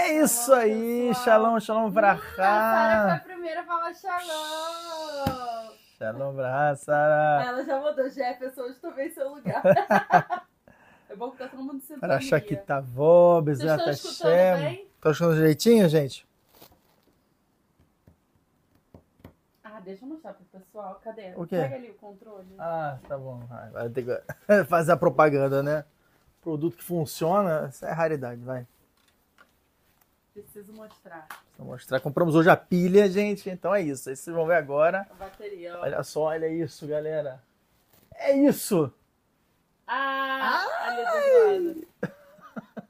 É isso aí, pessoal. shalom, shalom a Sara foi a primeira a falar shalom. Shalom pra cá, Sara. Ela já mandou Jefferson, hoje tomei seu lugar. é bom que tá todo mundo sentando. Para Shakitavó, Vocês Bezerra estão escutando Hashem. bem? Tá escutando direitinho, gente? Ah, deixa eu mostrar pro pessoal. Cadê? O quê? Pega ali o controle. Ah, tá bom. Vai ter que fazer a propaganda, né? Produto que funciona, isso é raridade, vai. Preciso mostrar Vou mostrar. Compramos hoje a pilha, gente. Então é isso. Aí vocês vão ver agora. a bateria. Ó. Olha só, olha isso, galera. É isso! Ah, lado.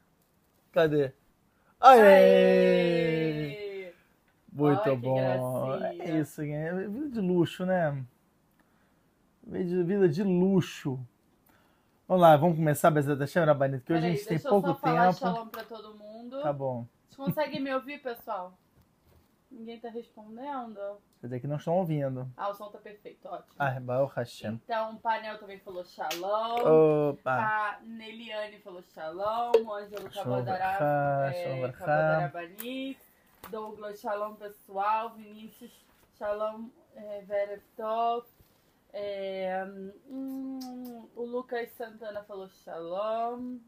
Cadê? Aê! Aê! Muito Olha bom. É isso, é vida de luxo, né? Vida de, luxo. Vamos lá, vamos começar, Bezerra Chama, Banito, que hoje a gente tem deixa eu pouco só falar tempo. shalom pra todo mundo. Tá bom. Vocês conseguem me ouvir, pessoal? Ninguém tá respondendo? Quer dizer que não estão ouvindo. Ah, o som tá perfeito, ótimo. Ah, Baal Hashem. Então, o painel também falou shalom. Opa! A Neliane falou shalom. O Ângelo Shalom É. Douglas, shalom pessoal. Vinícius, shalom é, Vereftov. É, hum, o Lucas Santana falou shalom.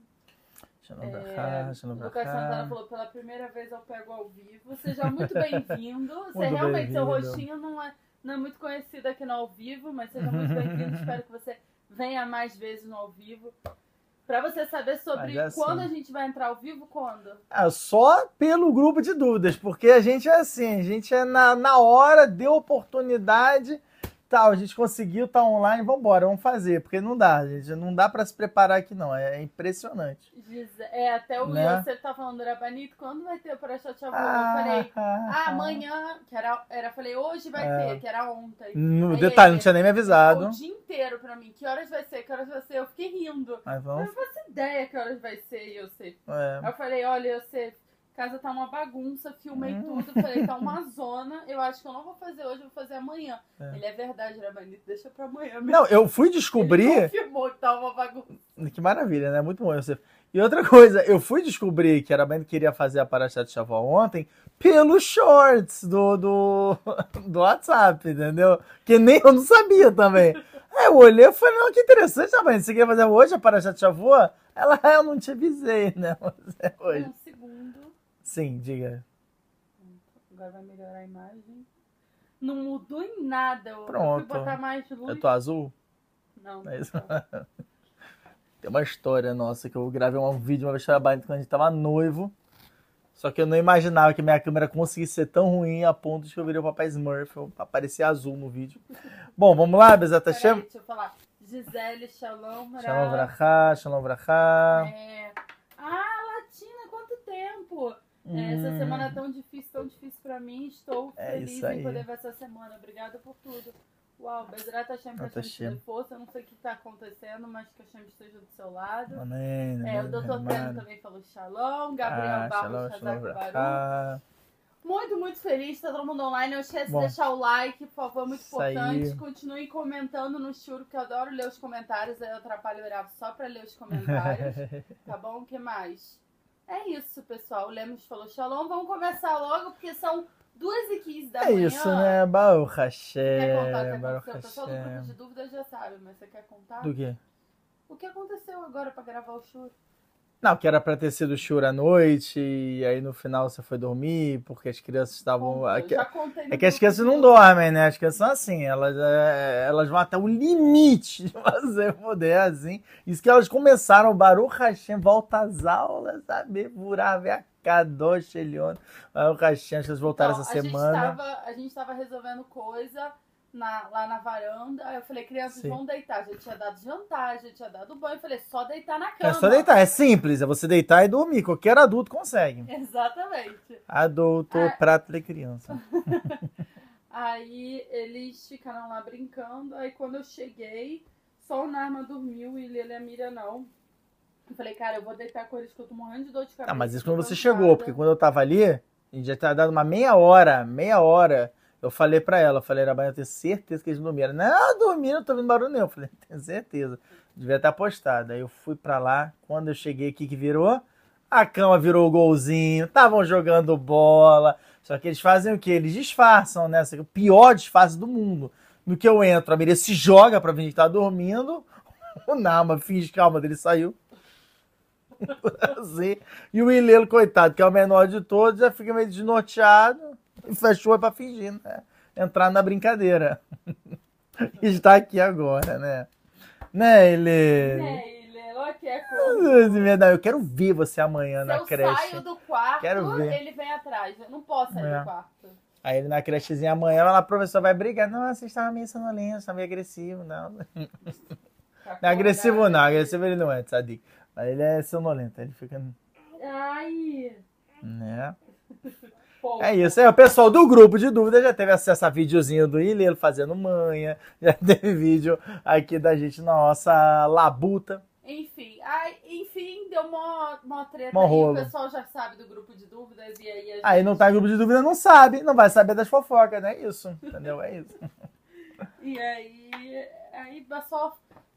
Shalom É, Brachá, Shalom Lucas Santana falou pela primeira vez eu pego ao vivo. Seja muito bem-vindo. Você Muito realmente, seu bem-vindo. rostinho não é, não é muito conhecido aqui no ao vivo, mas seja muito bem-vindo. Espero que você venha mais vezes no ao vivo. Pra você saber sobre é assim. quando a gente vai entrar ao vivo, quando? Ah, só pelo grupo de dúvidas, porque a gente é assim, a gente é na, na hora, deu oportunidade, tal, a gente conseguiu, tá online, vambora, vamos fazer, porque não dá, gente, não dá pra se preparar aqui não, é impressionante. É, até o Né? você tá falando, Rabanito, quando vai ter o Parashat Shavuot? Ah, eu falei, ah, ah, amanhã, que era, era, falei, hoje vai É. ter, que era ontem. No Aí detalhe, ele- não tinha nem me avisado. O dia inteiro pra mim, que horas vai ser, que horas vai ser, eu fiquei rindo. Mas Eu vamos. não faço ideia que horas vai ser, eu sei. É. Eu falei, olha, eu sei, casa tá uma bagunça, filmei Hum. tudo, falei, tá uma zona, eu acho que eu não vou fazer hoje, eu vou fazer amanhã. É. Ele é verdade, Rabanito, deixa pra amanhã mesmo. Não, eu fui Ele descobrir. confirmou que tá uma bagunça. Que maravilha, né? Muito bom. Você... E outra coisa, eu fui descobrir que era bem que queria fazer a Parashat Shavuot ontem pelos shorts do, do, do WhatsApp, entendeu? Que nem eu não sabia também. Aí eu olhei e falei, não, que interessante, também. Você queria fazer hoje a Parashat Shavuot? Ela, "Ah, eu não te avisei, né? Mas é hoje. Sim, diga. Agora vai melhorar a imagem. Não mudou em nada. Eu Pronto. fui botar mais luz. Eu tô azul? Não. É isso. Tem uma história nossa que eu gravei um vídeo uma vez trabalhando quando a gente tava noivo. Só que eu não imaginava que minha câmera conseguisse ser tão ruim a ponto de que eu virei o papai Smurf, eu aparecia azul no vídeo. Bom, vamos lá, Bezata Peraí, Shem. deixa eu falar. Gisele, Shalom, Shalom Ra. Vrachá, Shalom Vrachá. É... Ah, Latina, quanto tempo! É, Essa Hum. semana é tão difícil, tão difícil pra mim. Estou É feliz aí. em poder ver essa semana. Obrigada por tudo. Uau, Bezerra Bezerhat gente ter Hashem. força. Eu não sei o que tá acontecendo, mas que Hashem esteja do seu lado. Amém. É, o. Teno amém. também falou Shalom. Gabriel Ah, Barros, Baruch. Vrachá. Muito, muito feliz, tá todo mundo online. Não esquece Bom. de deixar o like, por favor, muito aí. importante. Continuem comentando no churro, que eu adoro ler os comentários. Aí eu atrapalho o só pra ler os comentários. tá bom? O que mais? É isso, pessoal. O Lemos falou shalom. Vamos começar logo, porque são 2h15 da É manhã. isso, né? Baruch Quer contar o Hashem, que Baruch aconteceu? O pessoal do grupo Hashem. de dúvidas já sabe, mas você quer contar? Do quê? O que aconteceu agora pra gravar o churro? Não, que era pra ter sido choro à noite, e aí no final você foi dormir, porque as crianças estavam. Contei no É que as crianças não dormem, né? As crianças são assim, elas, é, elas vão até o limite de fazer poder assim. Isso que elas começaram, o Baruch Hashem, volta às aulas, sabe? Burar, a Kadosh Elion. Baruch Hashem, que eles voltaram Então, essa a gente semana. tava- a gente tava resolvendo coisa na- lá na varanda. Aí eu falei, crianças, Sim. vão deitar. Já tinha dado jantar, já tinha dado banho. Eu falei, só deitar na cama. É só deitar, é simples, é você deitar e dormir. Qualquer adulto consegue. Exatamente. Adulto, É. prato de criança. Aí eles ficaram lá brincando. Aí quando eu cheguei, só o Narma dormiu e Lele e a Miriam não. Eu falei, cara, eu vou deitar com eles que eu tô morrendo de dor de cabeça. Ah, mas isso quando você cansada. chegou, porque quando eu tava ali, a gente já tinha dado uma meia hora, meia hora. Eu falei pra ela, eu falei, Rabai, eu tenho certeza que eles dormiram. Não, dormiram, não tô vendo barulho nenhum. Eu falei, tenho certeza. Devia estar postado. Aí eu fui pra lá, quando eu cheguei aqui que virou, a cama virou golzinho, estavam jogando bola. Só que eles fazem o quê? Eles disfarçam, né? O pior disfarce do mundo. No que eu entro, a Maria se joga pra fingir que tá dormindo. O Nama finge que a alma dele saiu. Assim. E o Ilelo, coitado, que é o menor de todos, já fica meio desnorteado fechou pra fingir, né? Entrar na brincadeira. Está aqui agora, né? Né, ele. Né, ele, é. Eu quero ver você amanhã Se na eu creche. saio do quarto, Quero ver. ele vem atrás. Eu não posso sair É. do quarto. Aí ele na crechezinha amanhã, lá a professora vai brigar. Não, você estava meio sonolento, estava meio agressivo, não. Não é agressivo não, agressivo ele não é, sabe? Mas ele é sonolento, ele fica. Ai, Né? É isso, é, o pessoal do grupo de dúvidas já teve acesso a videozinho do Ilelo fazendo manha, já teve vídeo aqui da gente na nossa labuta. Enfim, ai, enfim, deu mó, mó treta Mó aí. O pessoal já sabe do grupo de dúvidas e aí a gente... Aí não tá em grupo de dúvida, não sabe, não vai saber das fofocas, né? Isso, entendeu? É isso. E aí, aí só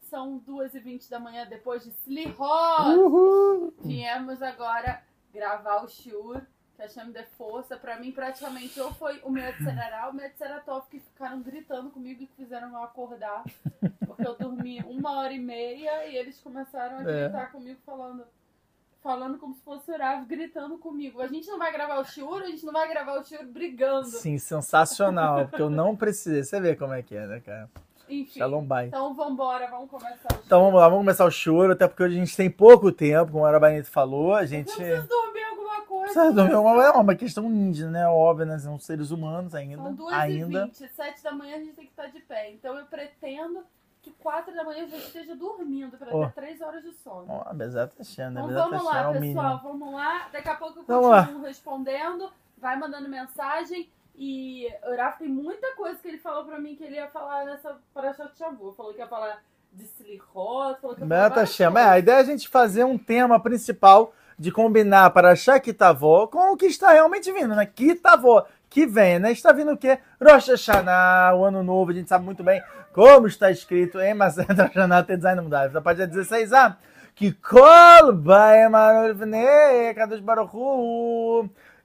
são 2h20 da manhã depois de Slihot. Uhul! Viemos agora gravar o Shur, que a de força. Pra mim, praticamente, ou foi o meu Serará ou o meu Seratov que ficaram gritando comigo e fizeram eu acordar. Porque eu dormi uma hora e meia e eles começaram a É. gritar comigo falando. Falando como se fosse Urav, gritando comigo. A gente não vai gravar o Shur, a gente não vai gravar o Shur brigando. Sim, sensacional, porque eu não precisei. Você vê como é que é, né, cara? Enfim. Shalom. Então vambora, vamos começar o Então vamos lá, vamos começar o choro, até porque hoje a gente tem pouco tempo, como a Arabanito falou, a gente Eu dormir, é uma, é uma questão índia, né? Óbvio, né? São seres humanos ainda. São 2 ainda. e 20 7 da manhã a gente tem que estar de pé. Então eu pretendo que 4 da manhã eu já esteja dormindo para Ó. ter 3 horas de sono. Ó, a Bezerra tá achando, a Então tá vamos é lá, o pessoal, mínimo. vamos lá. Daqui a pouco eu Vamos lá. continuo respondendo, vai mandando mensagem. E o Rafa tem muita coisa que ele falou pra mim que ele ia falar nessa Parashat Shavu. Falou que ia falar de Slichot, falou que ia falar várias chama. É, a ideia é a gente fazer um tema principal de combinar para Shakitavó com o que está realmente vindo, né? Kitavó, que vem, né? Está vindo o quê? Rosh Hashanah, o ano novo, a gente sabe muito bem como está escrito em Maseret Hashanah, tem design mudado. Da página 16a, que Kol Baem Arolvnei Kadosh Baruch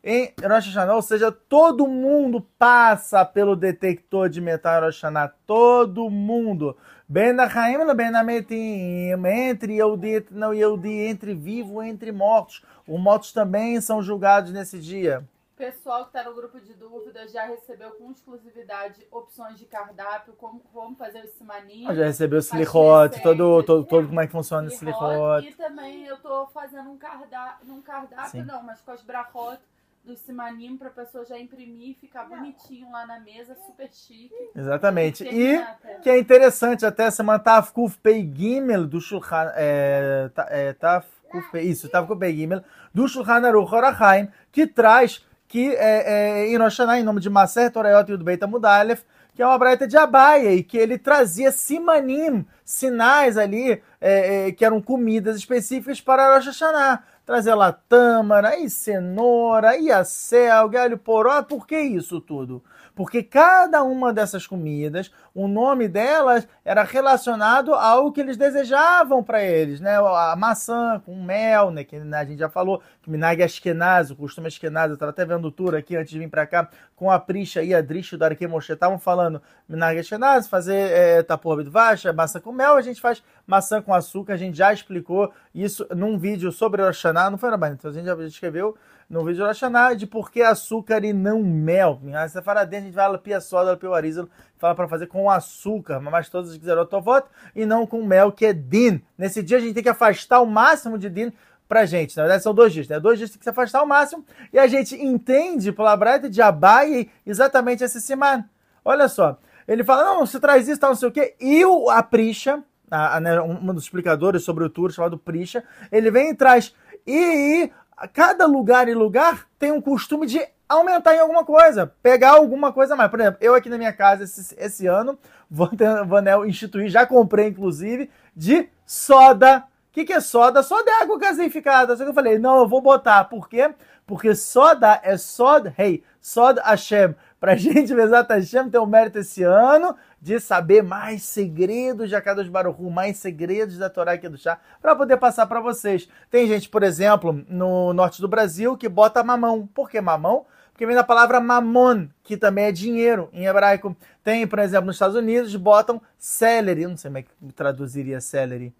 em Rosh Hashanah, ou seja, todo mundo passa pelo detector de metal em Rosh Hashanah, todo mundo. Ben Achaim e Ben Ametim, entre Yehudi e não Yehudi, entre vivo entre mortos. Os mortos também são julgados nesse dia. pessoal que está no grupo de dúvidas já recebeu com exclusividade opções de cardápio, como, como fazer esse simaninho. Já recebeu o receitas, todo, todo, todo como é que funciona esse Slichot. Slichot. E também eu tô fazendo um cardápio, um cardápio Sim. não, mas com as brachot do simanim pra pessoa já imprimir e ficar bonitinho lá na mesa, super chique. Exatamente. E que é interessante até semana Taf Kuf Pei Gimel do Shulchan é, ta- é, Taf Kuf Pei, isso, Taf Kuf Pei Gimel do Shulchan Aruch Orachaim, que traz que é, é, em Rosh em nome de Maser Torayot e do Beit Amudalef, que é uma braita de Abaia, e que ele trazia simanim, sinais ali, é, é, que eram comidas específicas para Rosh Hashanah. Trazia lá tâmara, e cenoura, e acelga, alho poró. Por que isso tudo? Porque cada uma dessas comidas, o nome delas era relacionado ao que eles desejavam para eles, né? A maçã com mel, né? Que né, a gente já falou, que Minag Ashkenaz, o costume Ashkenaz, eu estava até vendo o tour aqui antes de vir para cá, com a Prisha e a Drish do Arque Moshe, estavam falando Minag Ashkenaz, fazer é, tapor bidvacha, maçã com mel, a gente faz maçã com açúcar, a gente já explicou isso num vídeo sobre o Hashanah, não foi, Rabani? Então a gente já escreveu no vídeo do Rosh de por que açúcar e não mel. Essa faradinha a gente vai pia soda, pia arizal, fala para fazer com açúcar, mas todas as voto e não com mel, que é din. Nesse dia a gente tem que afastar o máximo de din pra gente. Na verdade, são dois dias, né? Dois dias tem que se afastar ao máximo. E a gente entende pela Braita de Abai exatamente esse siman. Olha só. Ele fala, não, você traz isso, tal, não sei o quê. E o, a Prisha, a, a, né, um dos explicadores sobre o tour, chamado Prisha, ele vem e traz. E, e cada lugar e lugar tem um costume de aumentar em alguma coisa, pegar alguma coisa mais. Por exemplo, eu aqui na minha casa esse, esse ano né, instituir, já comprei inclusive, de soda. O que, que é soda? Soda é água gaseificada. Só que eu falei, não, eu vou botar. Por quê? Porque soda é sod, hey, sod Hashem. Pra gente, Bezat Hashem, ter o mérito esse ano de saber mais segredos de Akadosh Baruchu, mais segredos da Torá aqui do chá, para poder passar para vocês. Tem gente, por exemplo, no norte do Brasil que bota mamão. Por que mamão? Porque vem da palavra mamon, que também é dinheiro em hebraico. Tem, por exemplo, nos Estados Unidos, botam celery. Não sei como é que traduziria celery.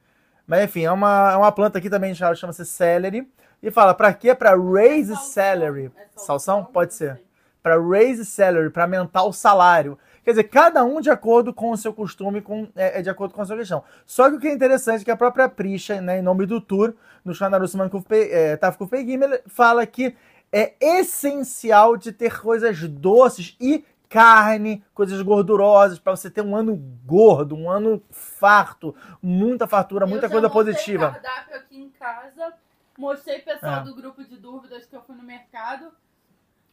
Mas enfim, é uma, é uma planta aqui também chama-se celery. E fala, para quê? Para raise salary. É salsão? Pode ser. Para raise salary, para aumentar o salário. Quer dizer, cada um de acordo com o seu costume, com, é, é de acordo com a sua questão. Só que o que é interessante é que a própria Prisha, né, em nome do Tour, no Shanarussman Tafkuf Gimel, fala que é essencial de ter coisas doces e carne, coisas gordurosas, para você ter um ano gordo, um ano farto, muita fartura, muita eu coisa positiva. cardápio aqui em casa, mostrei pessoal é. do grupo de dúvidas que eu fui no mercado.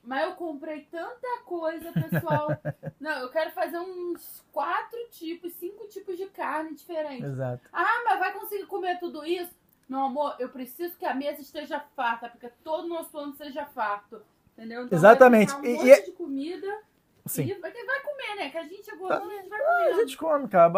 Mas eu comprei tanta coisa, pessoal. Não, eu quero fazer uns quatro tipos, cinco tipos de carne diferentes. Exato. Ah, mas vai conseguir comer tudo isso? Meu amor, eu preciso que a mesa esteja farta, porque todo o nosso plano seja farto. Entendeu? Então Exatamente. Um monte e, de comida. Sim. E vai, vai comer, né? Que a gente é gordura, a gente vai comer. A gente come, cara.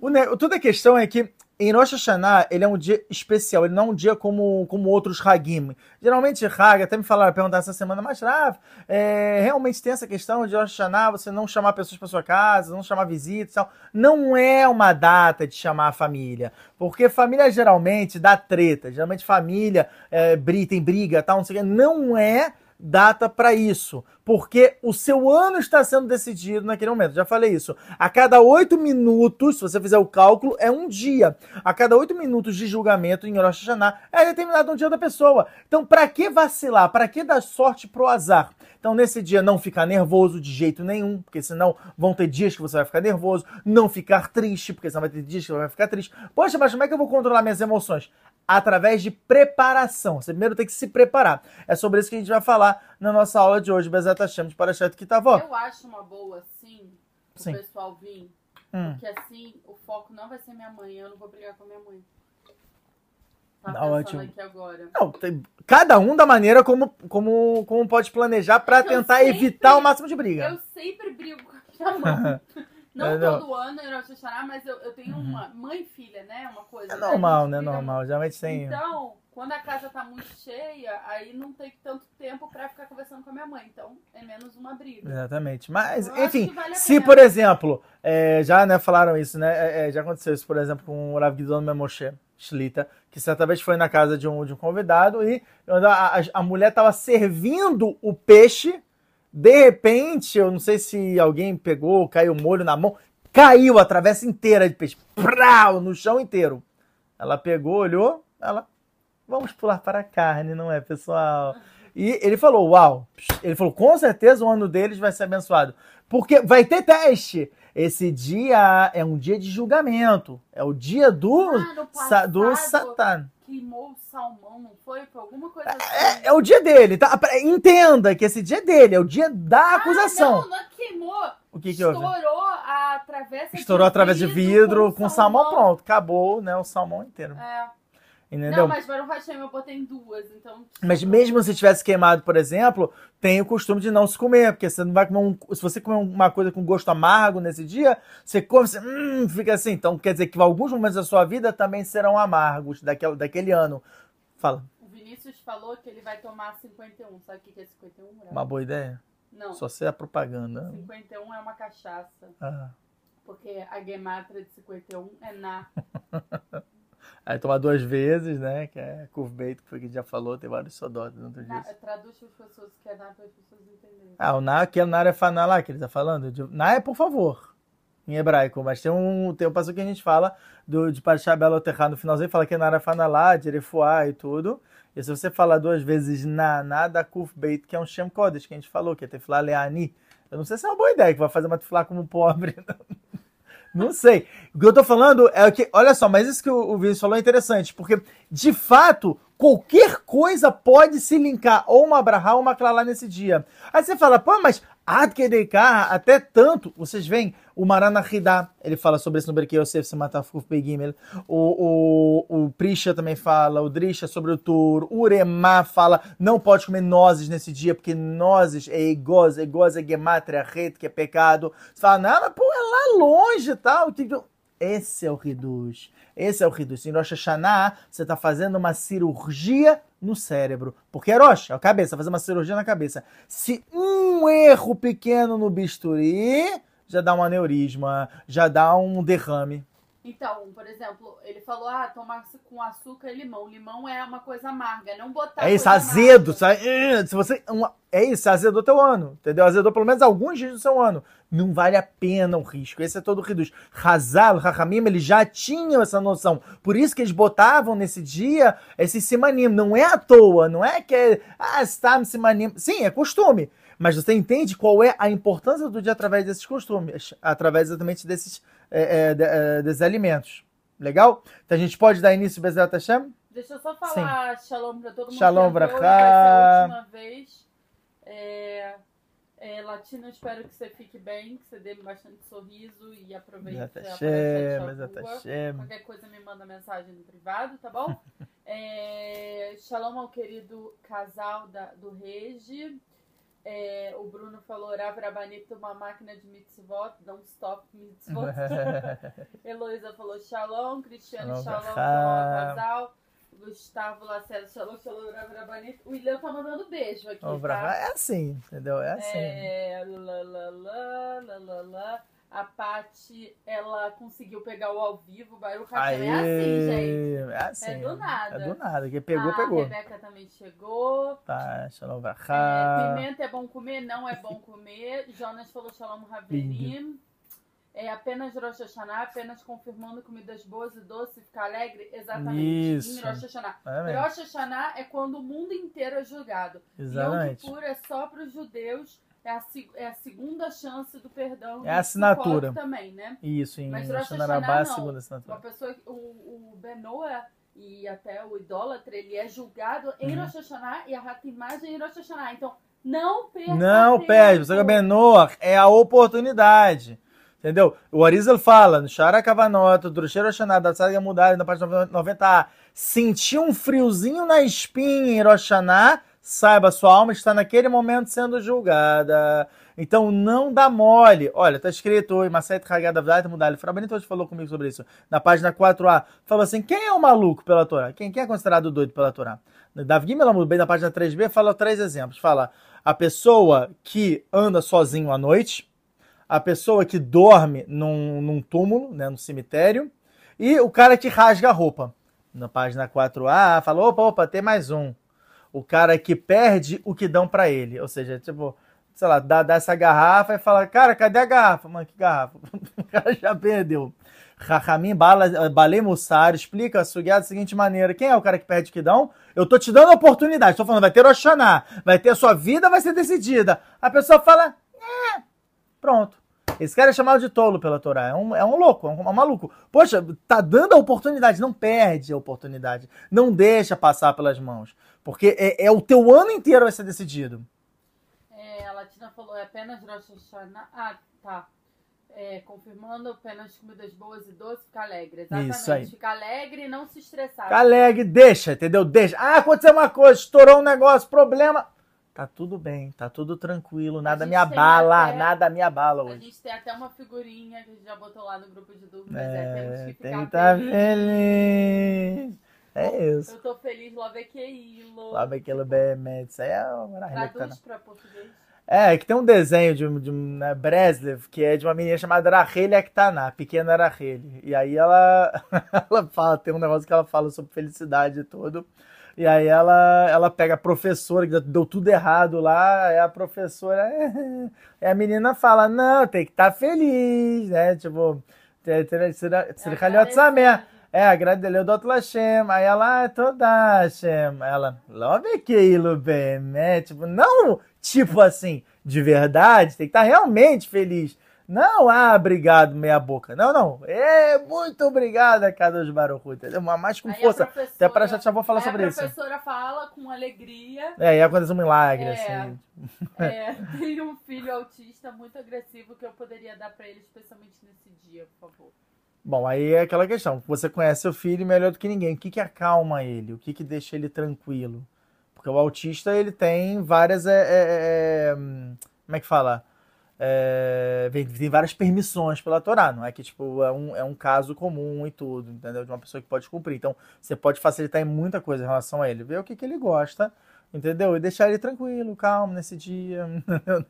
O, toda a questão é que em Rosh Hashanah, ele é um dia especial, ele não é um dia como, como outros Hagim. Geralmente, Hag, até me falaram, perguntar essa semana, mas Rav, é, realmente tem essa questão de Rosh Hashanah, você não chamar pessoas para sua casa, não chamar visitas tal. Não é uma data de chamar a família, porque família geralmente dá treta, geralmente família é, tem briga, tal, não sei o que. Não é data para isso, porque o seu ano está sendo decidido naquele momento. Já falei isso. A cada oito minutos, se você fizer o cálculo, é um dia. A cada oito minutos de julgamento em Rosh Hashanah é determinado um dia da pessoa. Então, para que vacilar? Para que dar sorte pro azar? Então, nesse dia, não ficar nervoso de jeito nenhum, porque senão vão ter dias que você vai ficar nervoso. Não ficar triste, porque senão vai ter dias que você vai ficar triste. Poxa, mas como é que eu vou controlar minhas emoções? Através de preparação. Você primeiro tem que se preparar. É sobre isso que a gente vai falar na nossa aula de hoje, Bezat Hashem de Parashat Kitavó. Eu acho uma boa, sim, o sim. pessoal vir. Hum. Porque assim, o foco não vai ser minha mãe. Eu não vou brigar com minha mãe. Tá não, ótimo. aqui agora. Não, tem, cada um da maneira como, como, como pode planejar para é tentar sempre, evitar o máximo de briga. Eu sempre brigo com a minha mãe. não é, todo não. ano eu Rosh Hashanah, mas eu, eu tenho uhum. uma mãe e filha, né? Uma coisa. É normal, né? Normal. Geralmente tem. Então, quando a casa tá muito cheia, aí não tem tanto tempo para ficar conversando com a minha mãe. Então é menos uma briga. Exatamente. Mas, Eu enfim, vale se por exemplo, é, já né, falaram isso, né? É, é, já aconteceu isso, por exemplo, com o Rav Guidon Memoshe Shlita, que certa vez foi na casa de um, de um convidado e a, a, a mulher tava servindo o peixe. De repente, eu não sei se alguém pegou, caiu molho na mão, caiu a travessa inteira de peixe, prau, no chão inteiro. Ela pegou, olhou, ela vamos pular para a carne, não é, pessoal? E ele falou, uau, ele falou, com certeza o ano deles vai ser abençoado. Porque vai ter teste. Esse dia é um dia de julgamento. É o dia do, ah, do Satã. Queimou o salmão, não foi? Foi alguma coisa é, assim. É, é, o dia dele, tá? Entenda que esse dia é dele, é o dia da acusação. Ah, não, não queimou. O que que Estourou houve? a travessa Estourou de através de vidro com, com salmão. salmão. pronto. Acabou, né? O salmão inteiro. É. Entendeu? Não, mas Baruch Hashem eu botei em duas, então... Mas mesmo se tivesse queimado, por exemplo, tem o costume de não se comer, porque você não vai comer um... Se você comer uma coisa com gosto amargo nesse dia, você come, você, hum, fica assim. Então quer dizer que alguns momentos da sua vida também serão amargos daquele, daquele ano. Fala. O Vinícius falou que ele vai tomar 51. Sabe o que é 51? Uma boa ideia? Não. Só ser a propaganda. 51 é uma cachaça. Ah. Porque a gematra de 51 é na. Aí tomar duas vezes, né? Que é curvebait, que foi que a gente já falou, tem vários sodotes dentro disso. Traduz para as pessoas que é na para as pessoas entenderem. Ah, o na, que é na é faná lá, que ele tá falando. De, na é por favor, em hebraico, mas tem um, tem um passo que a gente fala do, de Parashá Beloterra no finalzinho, fala que é na é faná lá, de Erefuá e tudo. E se você falar duas vezes na, na da curvebait, que é um Shem Kodesh, que a gente falou, que é tefilá leani, eu não sei se é uma boa ideia, que vai fazer uma tefilá como pobre. Não sei. O que eu tô falando é que, olha só, mas isso que o, o Vinícius falou é interessante, porque, de fato, qualquer coisa pode se linkar ou uma Abraha ou uma Clalá nesse dia. Aí você fala, pô, mas Ad Kedeikar, até tanto, vocês veem, o Maranahidá, ele fala sobre isso no Berkei Yosef Simatafuf Begimel, o, o, o Prisha também fala, o Drisha sobre o Tur, o Uremá fala, não pode comer nozes nesse dia, porque nozes é egoz, egoz é gematria, rete, que é pecado. Você fala, não, mas pô, é lá longe e tal. Esse é o Riduz. Esse é o Riduz. Em Rosh Hashanah, você está fazendo uma cirurgia no cérebro. Porque é Rosh, é a cabeça, fazer uma cirurgia na cabeça. Se um erro pequeno no bisturi, já dá um aneurisma, já dá um derrame. Então, por exemplo, ele falou, ah, tomar com açúcar e limão. Limão é uma coisa amarga, não botar. É isso, azedo. Sabe? Se você, é isso, azedou teu ano, entendeu? Azedou pelo menos alguns dias do seu ano. Não vale a pena o risco. Esse é todo o reduz. Hazal, Rahamim, eles já tinham essa noção. Por isso que eles botavam nesse dia esse simanim. Não é à toa, não é que é, ah, está simanim. Sim, é costume. Mas você entende qual é a importância do dia através desses costumes, através exatamente desses, é, é, desses alimentos. Legal? Então a gente pode dar início, Bezerra Hashem? Deixa eu só falar Sim. shalom para todo mundo. Shalom para cá. Ser a última vez. É, é, Latino, espero que você fique bem, que você dê bastante sorriso e aproveite a Hashem, Qualquer coisa me manda mensagem no privado, tá bom? é, shalom ao querido casal da, do Regi. É, o Bruno falou, Rav Rabanito, uma máquina de mitzvot, don't stop mitzvot. Heloísa falou, shalom, Cristiano, shalom, shalom, shalom casal. Gustavo Lacerda, shalom, shalom, Rav Rabanito. O William tá mandando beijo aqui, tá? É assim, entendeu? É assim. É, lá, lá, lá, lá, lá, lá. A Paty, ela conseguiu pegar o ao vivo. O Café é assim, gente. É assim. É do nada. É do nada. Quem pegou, a pegou. A Rebeca também chegou. Tá, shalom é, Pimenta é bom comer? Não é bom comer. Jonas falou shalom Raverim. É apenas Rosh Hashanah, apenas confirmando comidas boas e doces, ficar alegre? Exatamente. Isso. Em Rosh Hashanah. É Rosh Hashanah é quando o mundo inteiro é julgado. Exatamente. Yom Kippur é só para os judeus é a, é a segunda chance do perdão. É a assinatura. também, né? Isso, em Hashanah é a segunda assinatura. Uma pessoa, o, o Benoa e até o idólatra, ele é julgado em uhum. Rosh Hashanah e a ratimagem em Rosh Hashanah. Então, não perca Não perde. Você Benoa é a oportunidade. Entendeu? O Arizal fala, no Shara Kavanota, Rosh Hashanah, da Tzadga Mudar, na página 90a, sentiu um friozinho na espinha em Rosh Hashanah, Saiba, sua alma está naquele momento sendo julgada. Então não dá mole. Olha, está escrito oi, Macete Hagada Vdata Mudali. Frabanito hoje falou comigo sobre isso. Na página 4a, falou assim: quem é o maluco pela Torá? Quem, quem é considerado doido pela Torá? Davi Melamud, bem na página 3b, fala três exemplos. Fala a pessoa que anda sozinho à noite, a pessoa que dorme num, num túmulo, né, no cemitério, e o cara que rasga a roupa. Na página 4a, falou: opa, opa, tem mais um o cara que perde o que dão para ele. Ou seja, tipo, sei lá, dá, dá essa garrafa e fala, cara, cadê a garrafa? Mano, que garrafa? o cara já perdeu. Rahamim Balei Mussar explica a Sugiá da seguinte maneira: quem é o cara que perde o que dão? Eu tô te dando a oportunidade, tô falando, vai ter Oxaná, vai ter a sua vida, vai ser decidida. A pessoa fala, é, pronto. Esse cara é chamado de tolo pela Torá. É um, é um louco, é um, é um, maluco. Poxa, tá dando a oportunidade, não perde a oportunidade. Não deixa passar pelas mãos. Porque é, é o teu ano inteiro vai ser decidido. É, a Latina falou, é apenas Hashanah. Ah, tá. É, confirmando apenas comidas boas e doces, ficar alegre. Exatamente. Isso aí. Ficar alegre e não se estressar. Ficar alegre, deixa, entendeu? Deixa. Ah, aconteceu uma coisa, estourou um negócio, problema tá tudo bem, tá tudo tranquilo, nada me abala, até, nada me abala hoje. A gente tem até uma figurinha que a gente já botou lá no grupo de dúvidas, é, é temos que ficar tem que tá feliz. feliz. É isso. Eu tô feliz, love aquilo. Love aquilo bem, isso aí é uma maravilha. Traduz pra português. É, que tem um desenho de, de né, Breslev, que é de uma menina chamada Rahel Aktaná, pequena Rahel. E aí ela, ela fala, tem um negócio que ela fala sobre felicidade e tudo. E aí ela, ela pega a professora, que deu tudo errado lá, aí a professora. É, a menina fala, não, tem que estar tá feliz, né? Tipo, é, agradecer do outro Hashem. Aí ela, ah, toda Hashem. Ela, love aquilo, bem, né? Tipo, não, tipo assim, de verdade, tem que estar tá realmente feliz. Não, ah, obrigado, meia boca. Não, não. É, muito obrigado a Kadosh Baruch, entendeu? Mas mais com Aí a força. Até para já vou falar sobre a isso. professora fala com alegria. É, e acontece um milagre, É. assim. É, tem um filho autista muito agressivo que eu poderia dar pra ele, especialmente nesse dia, por favor. Bom, aí é aquela questão. Você conhece seu filho melhor do que ninguém. O que que acalma ele? O que que deixa ele tranquilo? Porque o autista, ele tem várias... é, é, é, como é que fala? Vem- tem várias permissões pela Torá. Não é que, tipo, é um, é um caso comum e tudo, entendeu? De uma pessoa que pode cumprir. Então, você pode facilitar em muita coisa em relação a ele. Ver o que que ele gosta, entendeu? E deixar ele tranquilo, calmo nesse dia.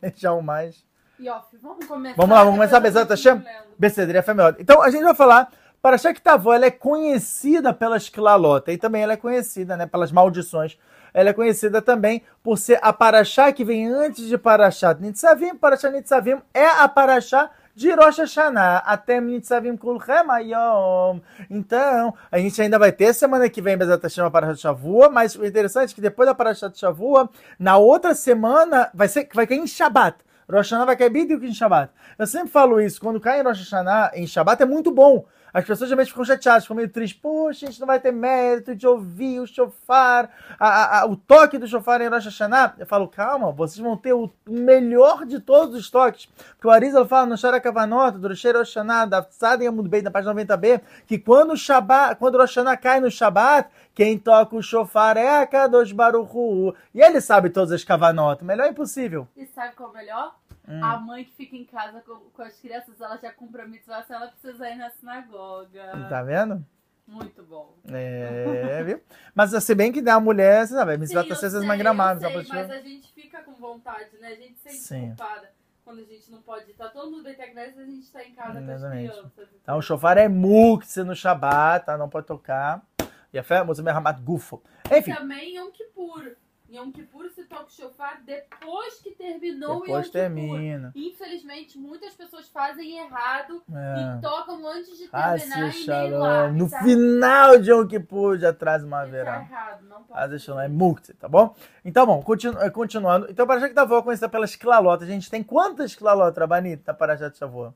Deixar o mais... E vamos começar. Vamos lá, vamos começar, Bezerra, tá lendo. Becedria Femeod. Então, a gente vai falar. Parashat Kitavó, ela é conhecida pelas Klalot, e também ela é conhecida, né, pelas maldições. Ela é conhecida também por ser a Parashá que vem antes de Parashat Nitzavim. Parashat Nitzavim é a Parashá de Rosh Hashanah, até Nitzavim Kulchem Ayom. Então, a gente ainda vai ter semana que vem Bezat Hashem a Parashat Shavua, mas o interessante é que depois da Parashat Shavua, na outra semana, vai ser vai cair em Shabbat. Rosh Hashanah vai cair bem em Shabbat. Eu sempre falo isso, quando cai em Rosh Hashanah, em Shabbat, é muito bom. As pessoas geralmente ficam chateadas, ficam meio tristes. Poxa, a gente não vai ter mérito de ouvir o shofar, a- a- o toque do shofar em Rosh Hashanah. Eu falo, calma, vocês vão ter o melhor de todos os toques. Porque o Arizal fala no Shara Kavanot, do Rosh Hashanah, da Tzad Yamud Beit, na página 90b, que quando o Shabbat, quando o Rosh Hashanah cai no Shabbat, quem toca o shofar é a Kadosh Baruch Hu. E ele sabe todas as Kavanot. Melhor é impossível. E sabe qual é o melhor? Hum. A mãe que fica em casa com, com as crianças, ela já cumpre a mitzvah se ela precisa ir na sinagoga. Tá vendo? Muito bom. É, viu? Mas se bem que a mulher, você sabe, a mitzvah tá sendo sei, magramada. eu só sei, pra mas a gente fica com vontade, né? A gente se sente Sim. culpada quando a gente não pode estar. Todo mundo bem tecnés, a gente tá em casa com as Exatamente. crianças. Então, o shofar é mukse no Shabbat, tá? Não pode tocar. E a fé, música Ramat Gufo. Enfim, Também Yom Kippur. Yom Kippur se toca o shofar depois que terminou o Yom depois Kippur. termina. Infelizmente, muitas pessoas fazem errado É. e tocam antes de Ah, terminar se e nem lá. No Tá- final de Yom Kippur já traz uma Tá verá. errado, não pode. É mukse, tá bom? Então, bom, continu eh, continuando. Então, Parashat Kitavó conhecida pelas Klalot. A gente tem quantas Klalot, Rabanit, na Parashat Shavua?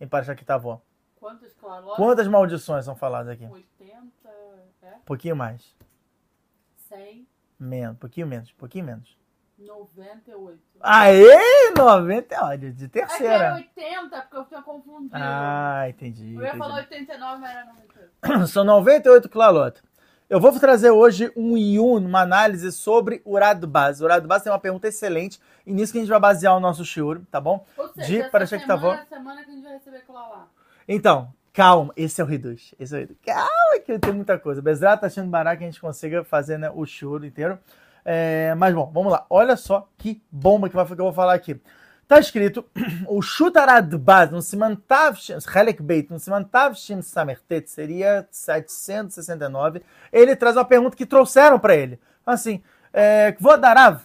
Em Parashat Kitavó? Quantos clalotes? Quantas maldições são faladas aqui? 80, é? Um pouquinho mais. 100, Menos, pouquinho menos, pouquinho menos. 98. Aê, 90, olha, de É que era terceira. 80, porque eu tinha confundido. Ah, entendi. eu ia entendi. falar 89, mas era 98. São 98 Klalot. Eu vou trazer hoje um Yun, uma análise sobre. O Radbaz tem uma pergunta excelente e nisso que a gente vai basear o nosso shiur, tá bom? Ou seja, De essa Parashat semana Kitavó. é a semana que a gente vai receber. Então, calma, esse é o Reduz. Esse é o Reduz. Calma que tem muita coisa. Bezerra tá achando barato que a gente consiga fazer né, o shiur inteiro. É, mas bom, vamos lá. Olha só que bomba que, eu vou falar aqui. Tá escrito, o Shutarad no Simantav Shem, Helek Beit, no Simantav Shem Samertet, seria 769. Ele traz uma pergunta que trouxeram para ele. Assim, é, Kvodarav,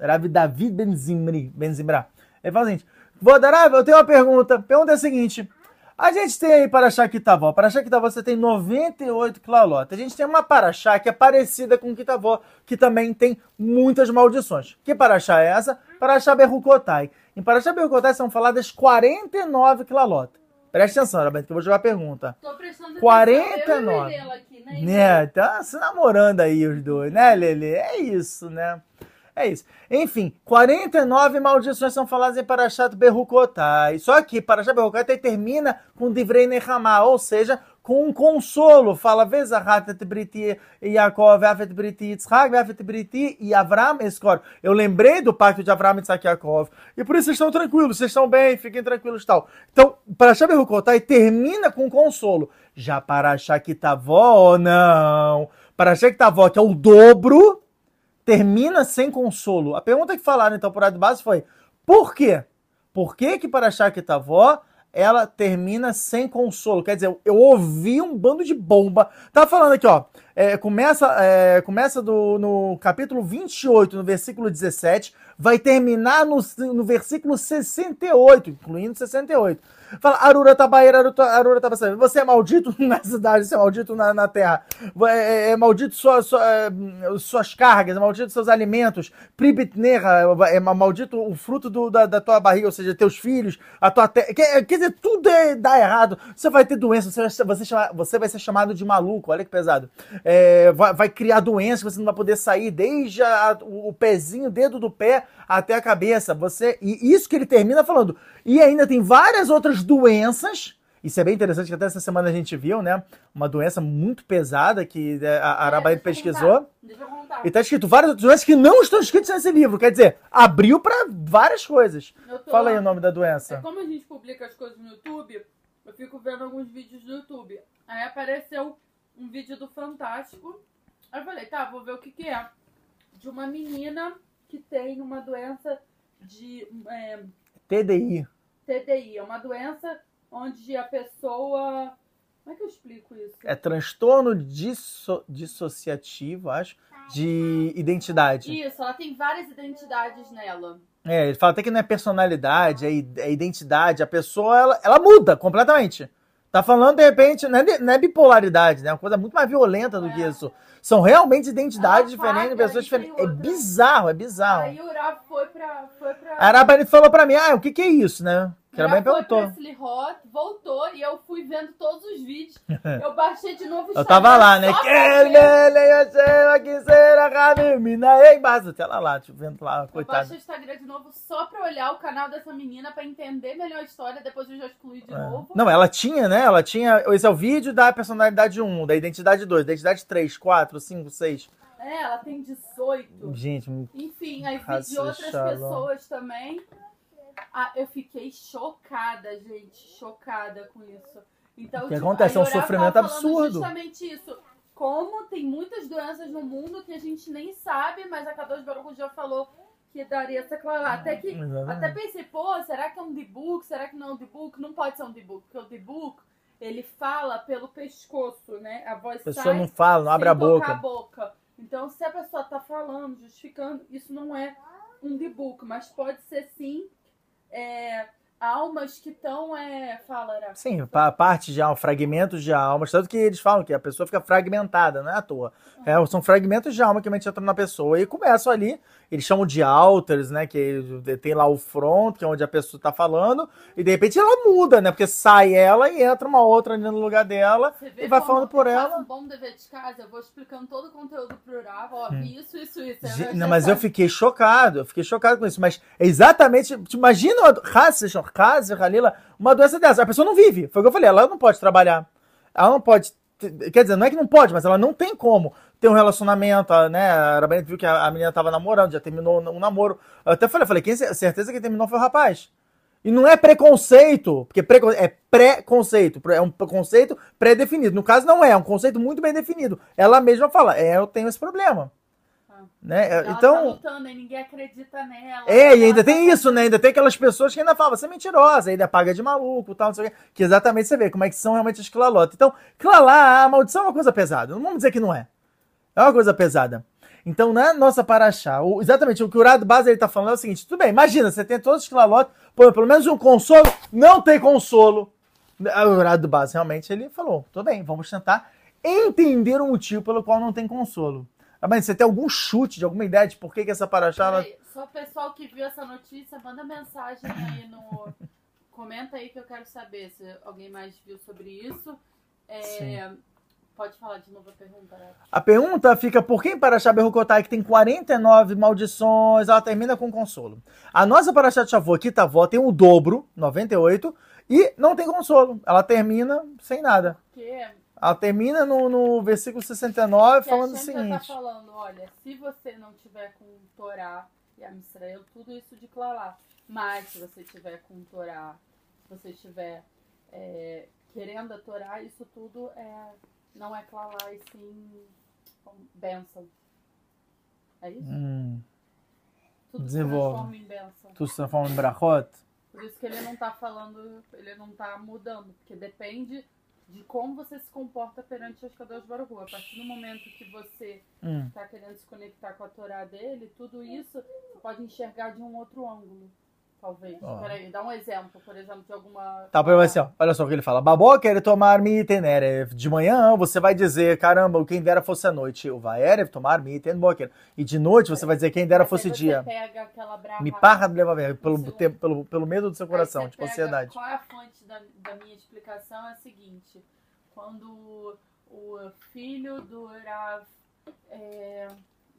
Rav David Ben Zimri, Ben Zimra. Ele fala o seguinte, Kvodarav, eu tenho uma pergunta. A pergunta é a seguinte, a gente tem aí Paraxá Kitavó. Paraxá Kitavó você tem 98 Klalot. A gente tem uma Paraxá que é parecida com Kitavó, que também tem muitas maldições. Que Paraxá é essa? Paraxá Berrukotai. Em Paraxá Berrukotai são faladas 49 Klalot. Preste atenção, Roberto, que eu vou jogar a pergunta. Tô prestando 49. atenção. Eu e aqui, né? Né, tá se namorando aí os dois, né, Lele? É isso, né? É isso. Enfim, 49 maldições são faladas em Parashat Berrukotai. Só que Parashat Berrukotai termina com Divrei Nehama, ou seja, com um consolo. Fala, Vezahat et Briti Yaakov, Afet Briti Yitzhak, Afet Briti e Avram Escor. Eu lembrei do pacto de Avram, Yitzhak e Yaakov. E por isso vocês estão tranquilos, vocês estão bem, fiquem tranquilos e tal. Então, Parashat Berrukotai termina com consolo. Já Parashat Kitavó, não. Parashat Kitavó, que é o dobro termina sem consolo. A pergunta que falaram então por de base foi: por quê? Por que que para Shakitavó ela termina sem consolo. Quer dizer, eu ouvi um bando de bomba. Tá falando aqui, ó. É, começa é, começa do, no capítulo 28, no versículo 17, vai terminar no, no versículo 68, incluindo 68. Fala, Arura Tabaeira, Arura Tabaeira. Você é maldito na cidade, você é maldito na, na terra. É, é, é maldito sua, sua, é, suas cargas, é maldito seus alimentos. Pribitnerra, é maldito o fruto do, da, da, tua barriga, ou seja, teus filhos, a tua terra. Quer, quer dizer, tudo é, dá errado. Você vai ter doença, você vai, você, chama, você vai ser chamado de maluco, olha que pesado. É, vai, vai, criar doença, você não vai poder sair desde a, o, o pezinho, o dedo do pé até a cabeça. Você E isso que ele termina falando. E ainda tem várias outras doenças. Isso é bem interessante, que até essa semana a gente viu, né? Uma doença muito pesada que é, a Arabaí é, pesquisou. E tá escrito várias outras doenças que não estão escritas nesse livro. Quer dizer, abriu para várias coisas. Fala aí o nome da doença. É como a gente publica as coisas no YouTube, eu fico vendo alguns vídeos do YouTube. Aí apareceu um vídeo do Fantástico. Aí eu falei, tá, vou ver o que, que é. De uma menina que tem uma doença de. É, TDI. TDI, é uma doença onde a pessoa. Como é que eu explico isso? É transtorno disso, dissociativo, acho, de identidade. Isso, ela tem várias identidades nela. É, ele fala até que não é personalidade, é, é identidade. A pessoa, ela, ela muda completamente. Tá falando, de repente, não é, não é bipolaridade, né? É uma coisa muito mais violenta do é. que isso. São realmente identidades diferentes, pessoas diferentes. É bizarro, é bizarro. Aí o Urab foi pra. Foi pra... A Arabani falou pra mim, ah, o que que é isso, né? Que ela bem perguntou. Hot, voltou e eu fui vendo todos os vídeos. Eu baixei de novo o Eu tava lá, né? Até lá, lá, tipo, vendo lá, coitado. Eu baixei o Instagram de novo só pra olhar o canal dessa menina, pra entender melhor a história, depois eu já excluí de é. novo. Não, ela tinha, né? Ela tinha. Esse é o vídeo da personalidade 1, da identidade 2, da identidade 3, 4, 5, 6. É, ela tem 18. Gente, Enfim, aí vi de outras pessoas também. Ah, eu fiquei chocada, gente, chocada com isso. Então, o que tipo, acontece? É um sofrimento absurdo. Justamente isso. Como tem muitas doenças no mundo que a gente nem sabe, mas a Kadosh Baruch já falou que daria essa clara. Até que até pensei, pô, será que é um debook? Será que não é um debook? Não pode ser um debook, porque o debook ele fala pelo pescoço, né? A voz a pessoa sai não fala, não abre a boca. a boca. Então, se a pessoa tá falando, justificando, isso não é um debook, mas pode ser sim é, almas que estão. É, fala, Ara. Sim, parte de alma, fragmentos de almas. Tanto que eles falam que a pessoa fica fragmentada, não é à toa. Uhum. É, são fragmentos de alma que a mente entra na pessoa. E começam ali eles chamam de alters, né? Que tem lá o front, que é onde a pessoa tá falando, e de repente ela muda, né? Porque sai ela e entra uma outra ali no lugar dela e vai falando por ela. um bom dever de casa, eu vou explicando todo o conteúdo pro Urava, ó, hum. isso, isso, isso. Não, mas eu fiquei chocado, eu fiquei chocado com isso, mas é exatamente, imagina uma, Halila, uma doença dessa, a pessoa não vive, foi o que eu falei, ela não pode trabalhar, ela não pode Quer dizer, não é que não pode, mas ela não tem como ter um relacionamento, né? A Arabanete viu que a, menina tava namorando, já terminou um namoro. Eu até falei, falei, quem certeza que terminou foi o rapaz. E não é preconceito, porque preco é preconceito, é um conceito pré-definido. No caso, não é, é um conceito muito bem definido. Ela mesma fala, é, eu tenho esse problema. Ah. Né? Ela então, tá lutando e ninguém acredita nela. É, e ainda tem isso, né? Ainda tem aquelas pessoas que ainda falam, você é mentirosa, ainda paga de maluco tal, não sei o quê. Que exatamente você vê como é que são realmente as clalotas. Então, clalá, a maldição é uma coisa pesada. Não vamos dizer que não é. É uma coisa pesada. Então, na nossa paraxá, o, exatamente o que o Urado Base está falando é o seguinte: tudo bem, imagina, você tem todos os clalotes, pelo menos um consolo, não tem consolo. O Urado Base realmente ele falou: tudo bem, vamos tentar entender o motivo pelo qual não tem consolo. Ah, mas você tem algum chute de alguma ideia de por que, que essa paraxá. Ela... Só o pessoal que viu essa notícia, manda mensagem aí no. Comenta aí que eu quero saber se alguém mais viu sobre isso. É. Pode falar de novo a pergunta, né? A pergunta fica por que em Paraxá Berrucotai, que tem 49 maldições, ela termina com consolo. A nossa Paraxá de Shavuot, Kitavó, tem o dobro, 98, e não tem consolo. Ela termina sem nada. Por quê? Ela termina no, no versículo 69 que falando o seguinte. Tá falando, olha, se você não tiver com Torá e Amisrael, tudo isso de Clalá. Mas se você tiver com Torá, se você estiver é, querendo a Torá, isso tudo é não é clalá e sim bênção. É isso? Hum. Tudo Desenvolve. se transforma em bênção. Tudo se transforma em brachot? Por isso que ele não tá falando, ele não tá mudando, porque depende de como você se comporta perante os Kadosh Baruch Hu. A partir do momento que você Hum. está querendo se conectar com a Torá dele, tudo isso você pode enxergar de um outro ângulo, talvez. Ó. Peraí, dá um exemplo, por exemplo, de alguma... Tá, pra assim, ó. Olha só o que ele fala. Babó quer tomar mitenerev. De manhã você vai dizer, caramba, quem dera fosse a noite. O vaerev tomar miten boker. E de noite você vai dizer, quem dera fosse você dia. pega aquela braha Me parra de levar pelo, tempo- pelo, pelo medo do seu coração, pega- ansiedade. Qual é a fonte da, da minha explicação? É a seguinte: quando o filho do Rav, é,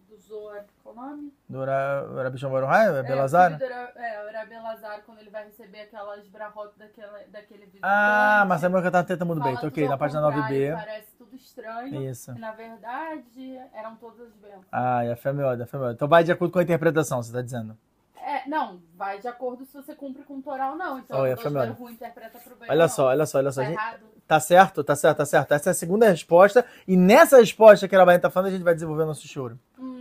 do Zor, qual o nome? Do Ra- Rabi Shimon Bar Yochai, É, Belazar? o É, o Rabi Elazar, quando ele vai receber aquelas brahot daquela, daquele visitante. Ah, mas Samuel cantar tenta muito bem. fala Tá ok, na página contrário, 9b. Parece tudo estranho. Isso. E na verdade eram todas bênçãos. Ah, é a fé melhor, a fé melhor. Então vai de acordo com a interpretação, você tá dizendo. É, não, vai de acordo se você cumpre com o Torá ou não. Então, o foi melhor. Baruch Hu interpreta pro bem Olha ou só, não. olha só, olha só. Tá gente-? Tá certo, tá certo, tá certo. Essa é a segunda resposta. E nessa resposta que a Rabain tá falando, a gente vai desenvolver o nosso choro. Hum,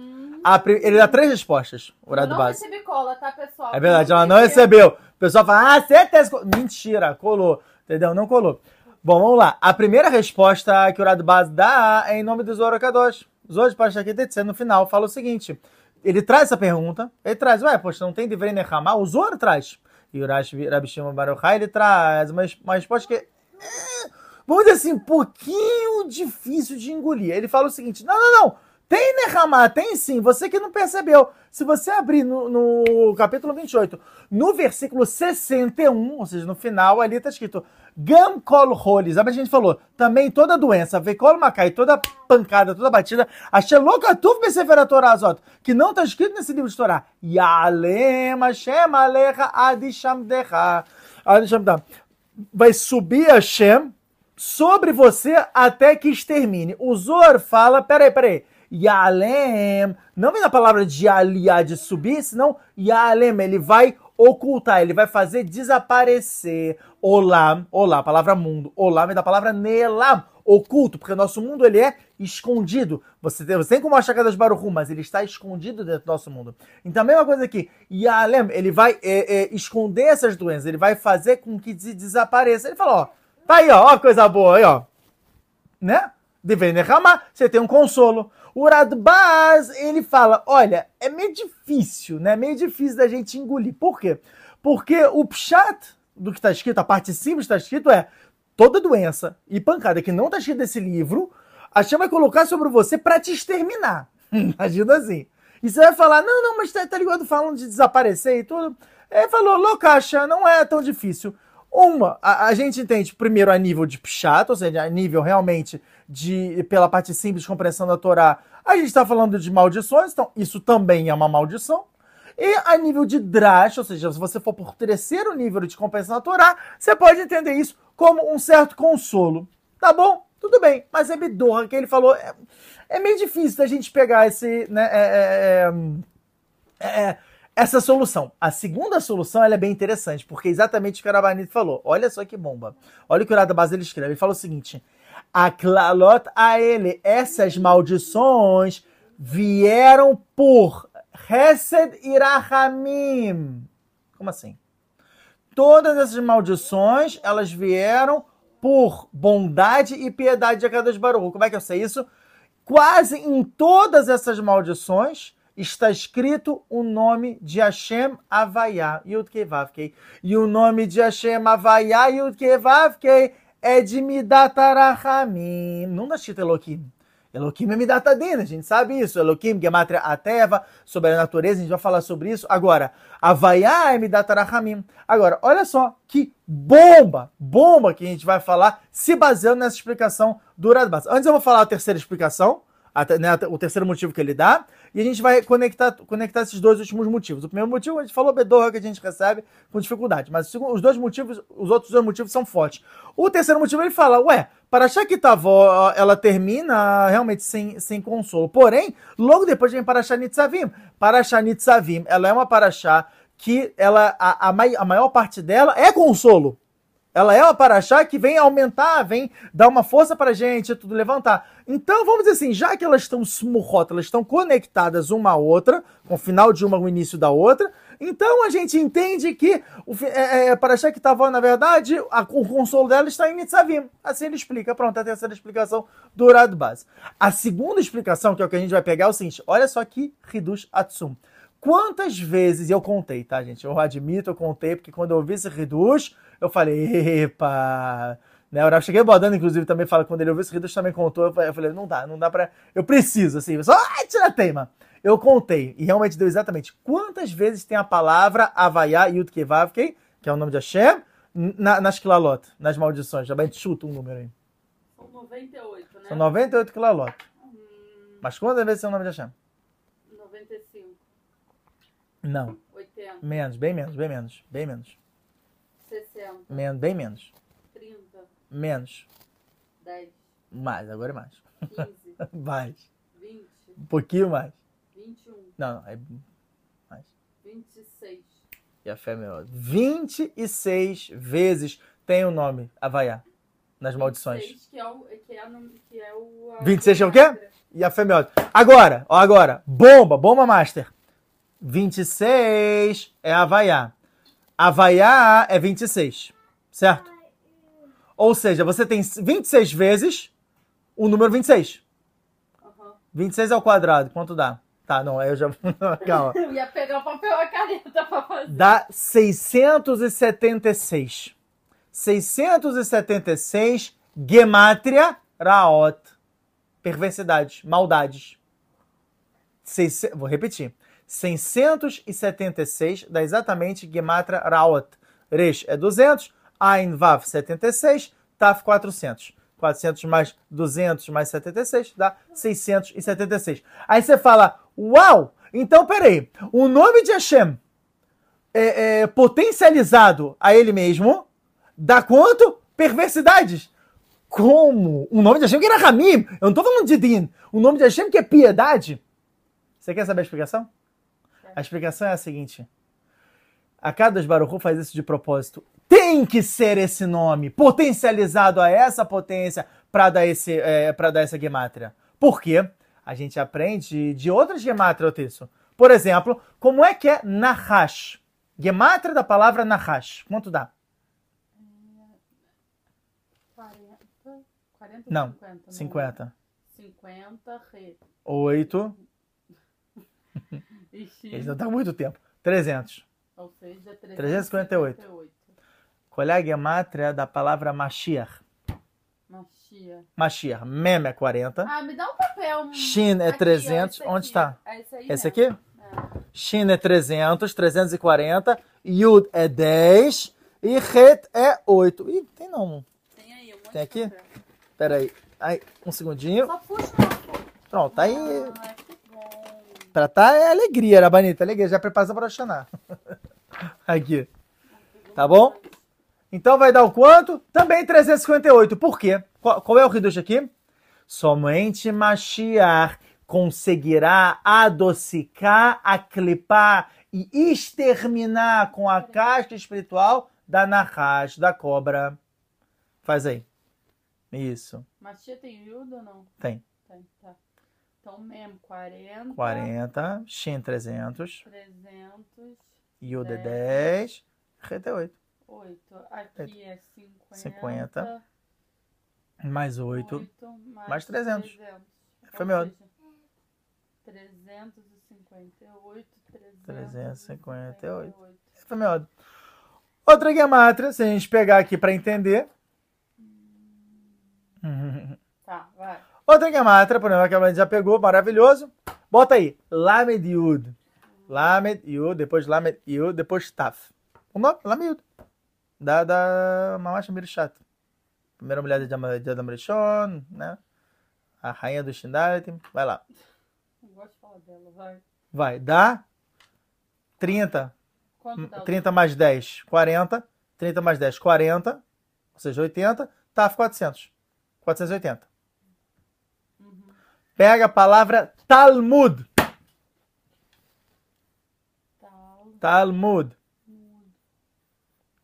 A Ele dá três respostas, o eu Urado não base. recebi cola, tá, pessoal? É verdade, ela não recebeu. O pessoal fala, ah, certeza. co-". Mentira, colou. Entendeu? Não colou. Bom, vamos lá. A primeira resposta que o Urado base dá é em nome do Zoro Kadosh. Zoro para Shaketetse, no final, fala o seguinte. Ele traz essa pergunta, ele traz, ué, poxa, não tem dever Nehama? O Zoro traz. E o Rabi Shimon Bar Yochai, ele traz uma, uma resposta que é, vamos dizer assim, um pouquinho difícil de engolir. Ele fala o seguinte, não, não, não, tem Nehama, tem sim, você que não percebeu. Se você abrir no, no capítulo 28, no versículo 61, ou seja, no final, ali tá escrito Gam kol holis, a gente falou, também toda doença, vekol makai, toda pancada, toda batida, ashelokatuv besefer Torah azot, que não está escrito nesse livro de Torá. Yalem Hashem alecha. Adishamdecha. Vai subir Hashem sobre você até que extermine. O Zor fala, peraí, peraí, Yalem, não vem da palavra de aliar, de subir, senão Yalem, ele vai ocultar, ele vai fazer desaparecer. Olá, a palavra mundo, olam vem da palavra nelam, oculto, porque o nosso mundo ele é escondido. Você tem, você tem como achar cada Baruchu, mas ele está escondido dentro do nosso mundo. Então a mesma coisa aqui, Yalem, ele vai é, é, esconder essas doenças, ele vai fazer com que des- desapareça. Ele fala, ó, tá aí, ó, ó, coisa boa aí, ó né? Devei Nehama, você tem um consolo. O Radbaz, ele fala, olha, é meio difícil, né? Meio difícil da gente engolir. Por quê? Porque o pshat do que está escrito, a parte simples está escrito é toda doença e pancada que não está escrito nesse livro, a Shem vai colocar sobre você para te exterminar. Imagina assim. E você vai falar, não, não, mas tá, tá ligado falando de desaparecer e tudo. Ele falou, Locacha, não é tão difícil. Uma, a, a gente entende primeiro a nível de pshat, ou seja, a nível realmente de, pela parte simples compreensão da Torá, a gente está falando de maldições, então isso também é uma maldição. E a nível de drash, ou seja, se você for por terceiro nível de compreensão da Torá, você pode entender isso como um certo consolo. Tá bom? Tudo bem. Mas é Bedorra que ele falou, é, é meio difícil da gente pegar esse, né, é, é, é, é, essa solução. A segunda solução ela é bem interessante, porque é exatamente o que o Arabanito falou. Olha só que bomba. Olha o que o Radabaz ele escreve. Ele fala o seguinte: A Klalot a ele, essas maldições vieram por Hesed e Rahamim. Como assim? Todas essas maldições, elas vieram por bondade e piedade de Akadosh Baruch. Como é que eu sei isso? Quase em todas essas maldições está escrito o nome de Hashem Havaiá, Yud Vavkei. E o nome de Hashem Havaiá, Yud Vavkei, é de Midatarachamim. Não está escrito Elohim. Elohim é Midatadina, a gente sabe isso. Elohim, Gematria Ateva, sobre a natureza, a gente vai falar sobre isso. Agora, Havaiá é Midatarachamim. Agora, olha só que bomba, bomba que a gente vai falar se baseando nessa explicação do Radbaz. Antes eu vou falar a terceira explicação, a, né, o terceiro motivo que ele dá, e a gente vai conectar, conectar esses dois últimos motivos. O primeiro motivo, a gente falou Bedorra que a gente recebe com dificuldade, mas os dois motivos, os outros dois motivos são fortes. O terceiro motivo, ele fala, ué, para achar que Tavó, ela termina realmente sem, sem consolo. Porém, logo depois vem Parashá Nitzavim. Parashá Nitzavim, ela é uma Parashá que ela, a, a, mai, a maior parte dela é consolo. Ela é uma paraxá que vem aumentar, vem dar uma força pra gente, tudo levantar. Então, vamos dizer assim, já que elas estão smurrot, elas estão conectadas uma à outra, com o final de uma o início da outra, então a gente entende que o é, é, Paraxá que estava, na verdade, a, o consolo dela está em Nitzavim. Assim ele explica. Pronto, a terceira explicação do Urad Base. A segunda explicação, que é o que a gente vai pegar, é o seguinte: olha só que Reduz Atsum. Quantas vezes eu contei, tá, gente? Eu admito, eu contei, porque quando eu ouvi esse Reduz, eu falei, epa. Né, eu cheguei botando, inclusive, também fala quando ele ouviu esse Reduz, também contou. Eu falei, não dá, não dá pra. Eu preciso, assim, só ah, tira a teima. Eu contei, e realmente deu exatamente quantas vezes tem a palavra Havaiá Yud Kevavkei, que é o nome de Hashem, na, nas Kilalot, nas maldições. Já bem chuta um número aí. São 98, né? São 98 Kilalot. Hum... Mas quantas vezes tem o nome de Hashem? 95. Não. 80. Menos, bem menos, bem menos, bem menos. 60. Menos, bem menos. 30. Menos. 10. Mais, agora é mais. 15. mais. 20. Um pouquinho mais. 21. Não, não, é mais. 26. E a fé é melhor. 26 vezes tem o nome Havaiá nas maldições. 26, que é o. Que é, que é o 26 é o quê? E a fé é melhor. Agora, ó, agora. Bomba, bomba master. 26 é Havaiá. Havaiá é 26. Certo? Ou seja, você tem 26 vezes o número 26. Uhum. 26 ao quadrado, quanto dá? Tá, não, aí eu já. Calma. Eu ia pegar o papel e a caneta pra fazer. Dá 676. 676 Gematria Raot. Perversidades, maldades. Seis, vou repetir. 676 dá exatamente Gematria Raot. Resh é 200, Ain Vav 76, Taf 400. 400 mais 200 mais 76 dá 676. Aí você fala, uau! Então peraí, o nome de Hashem é, é, potencializado a ele mesmo dá quanto? Perversidades. Como? O nome de Hashem que era Ramim. Eu não estou falando de Din. O nome de Hashem que é piedade. Você quer saber a explicação? A explicação é a seguinte. A cada Baruch faz isso de propósito tem que ser esse nome, potencializado a essa potência para dar, esse, é, dar essa gemátria. Por quê? A gente aprende de outras gemátrias o texto. Por exemplo, como é que é Nahash? Gemátria da palavra Nahash. Quanto dá? 40, 40 não, 50. 50. 50, re. 8. Ixi. Eles não dão muito tempo. 300. Ou seja, 358. 358. Qual é a gemátria da palavra Mashiach? Mashiach. Mashiach. Mem é 40. Ah, me dá um papel. Shin é Aqui, ó, 300. esse aqui. Onde está? É esse aí Esse mesmo. aqui? É. Shin é 300, 340. Yud é 10. E Het é 8. Ih, tem não. Tem aí, um monte Tem aqui? papel. Pera aí. Um segundinho. Só puxa uma. Pronto, aí. Ah, que bom. Pra tá é alegria, Rabanita. Alegria. Já prepara para Xaná. Aqui. Tá bom? Então vai dar o quanto? Também 358. Por quê? Qual, qual é o Hidush aqui? Somente Mashiach conseguirá adocicar, aclipar e exterminar com a casca espiritual da Nahash, da cobra. Faz aí. Isso. Mashiach tem Yuda ou não? Tem. Tem, tá. Então, mesmo, 40. 40, Shin 300, 300. Yud é Dez. 10, Ret é 8. 8. Aqui é 50. 50. Mais 8. 8 mais, mais 300. 300. Foi melhor. seja, 358, 358. Foi melhor. Outra gemátria, se a gente pegar aqui para entender. Tá, vai. Outra gemátria, por exemplo, que a gente já pegou, maravilhoso. Bota aí, Lamed Yud. Lamed Yud, depois Lamed Yud, depois Taf. O nome, Lamed Yud. Da, da Mamash Mirishat. Primeira mulher de Adam- Rishon, né? A rainha do Shindatim. Vai lá. Não gosto de falar dela, vai. Vai, dá 30. Quanto dá? o- 30 mais 10, 40. 30 mais 10, 40. Ou seja, 80. TAF 400. 480. Pega a palavra Talmud. Tal, Talmud. mudo.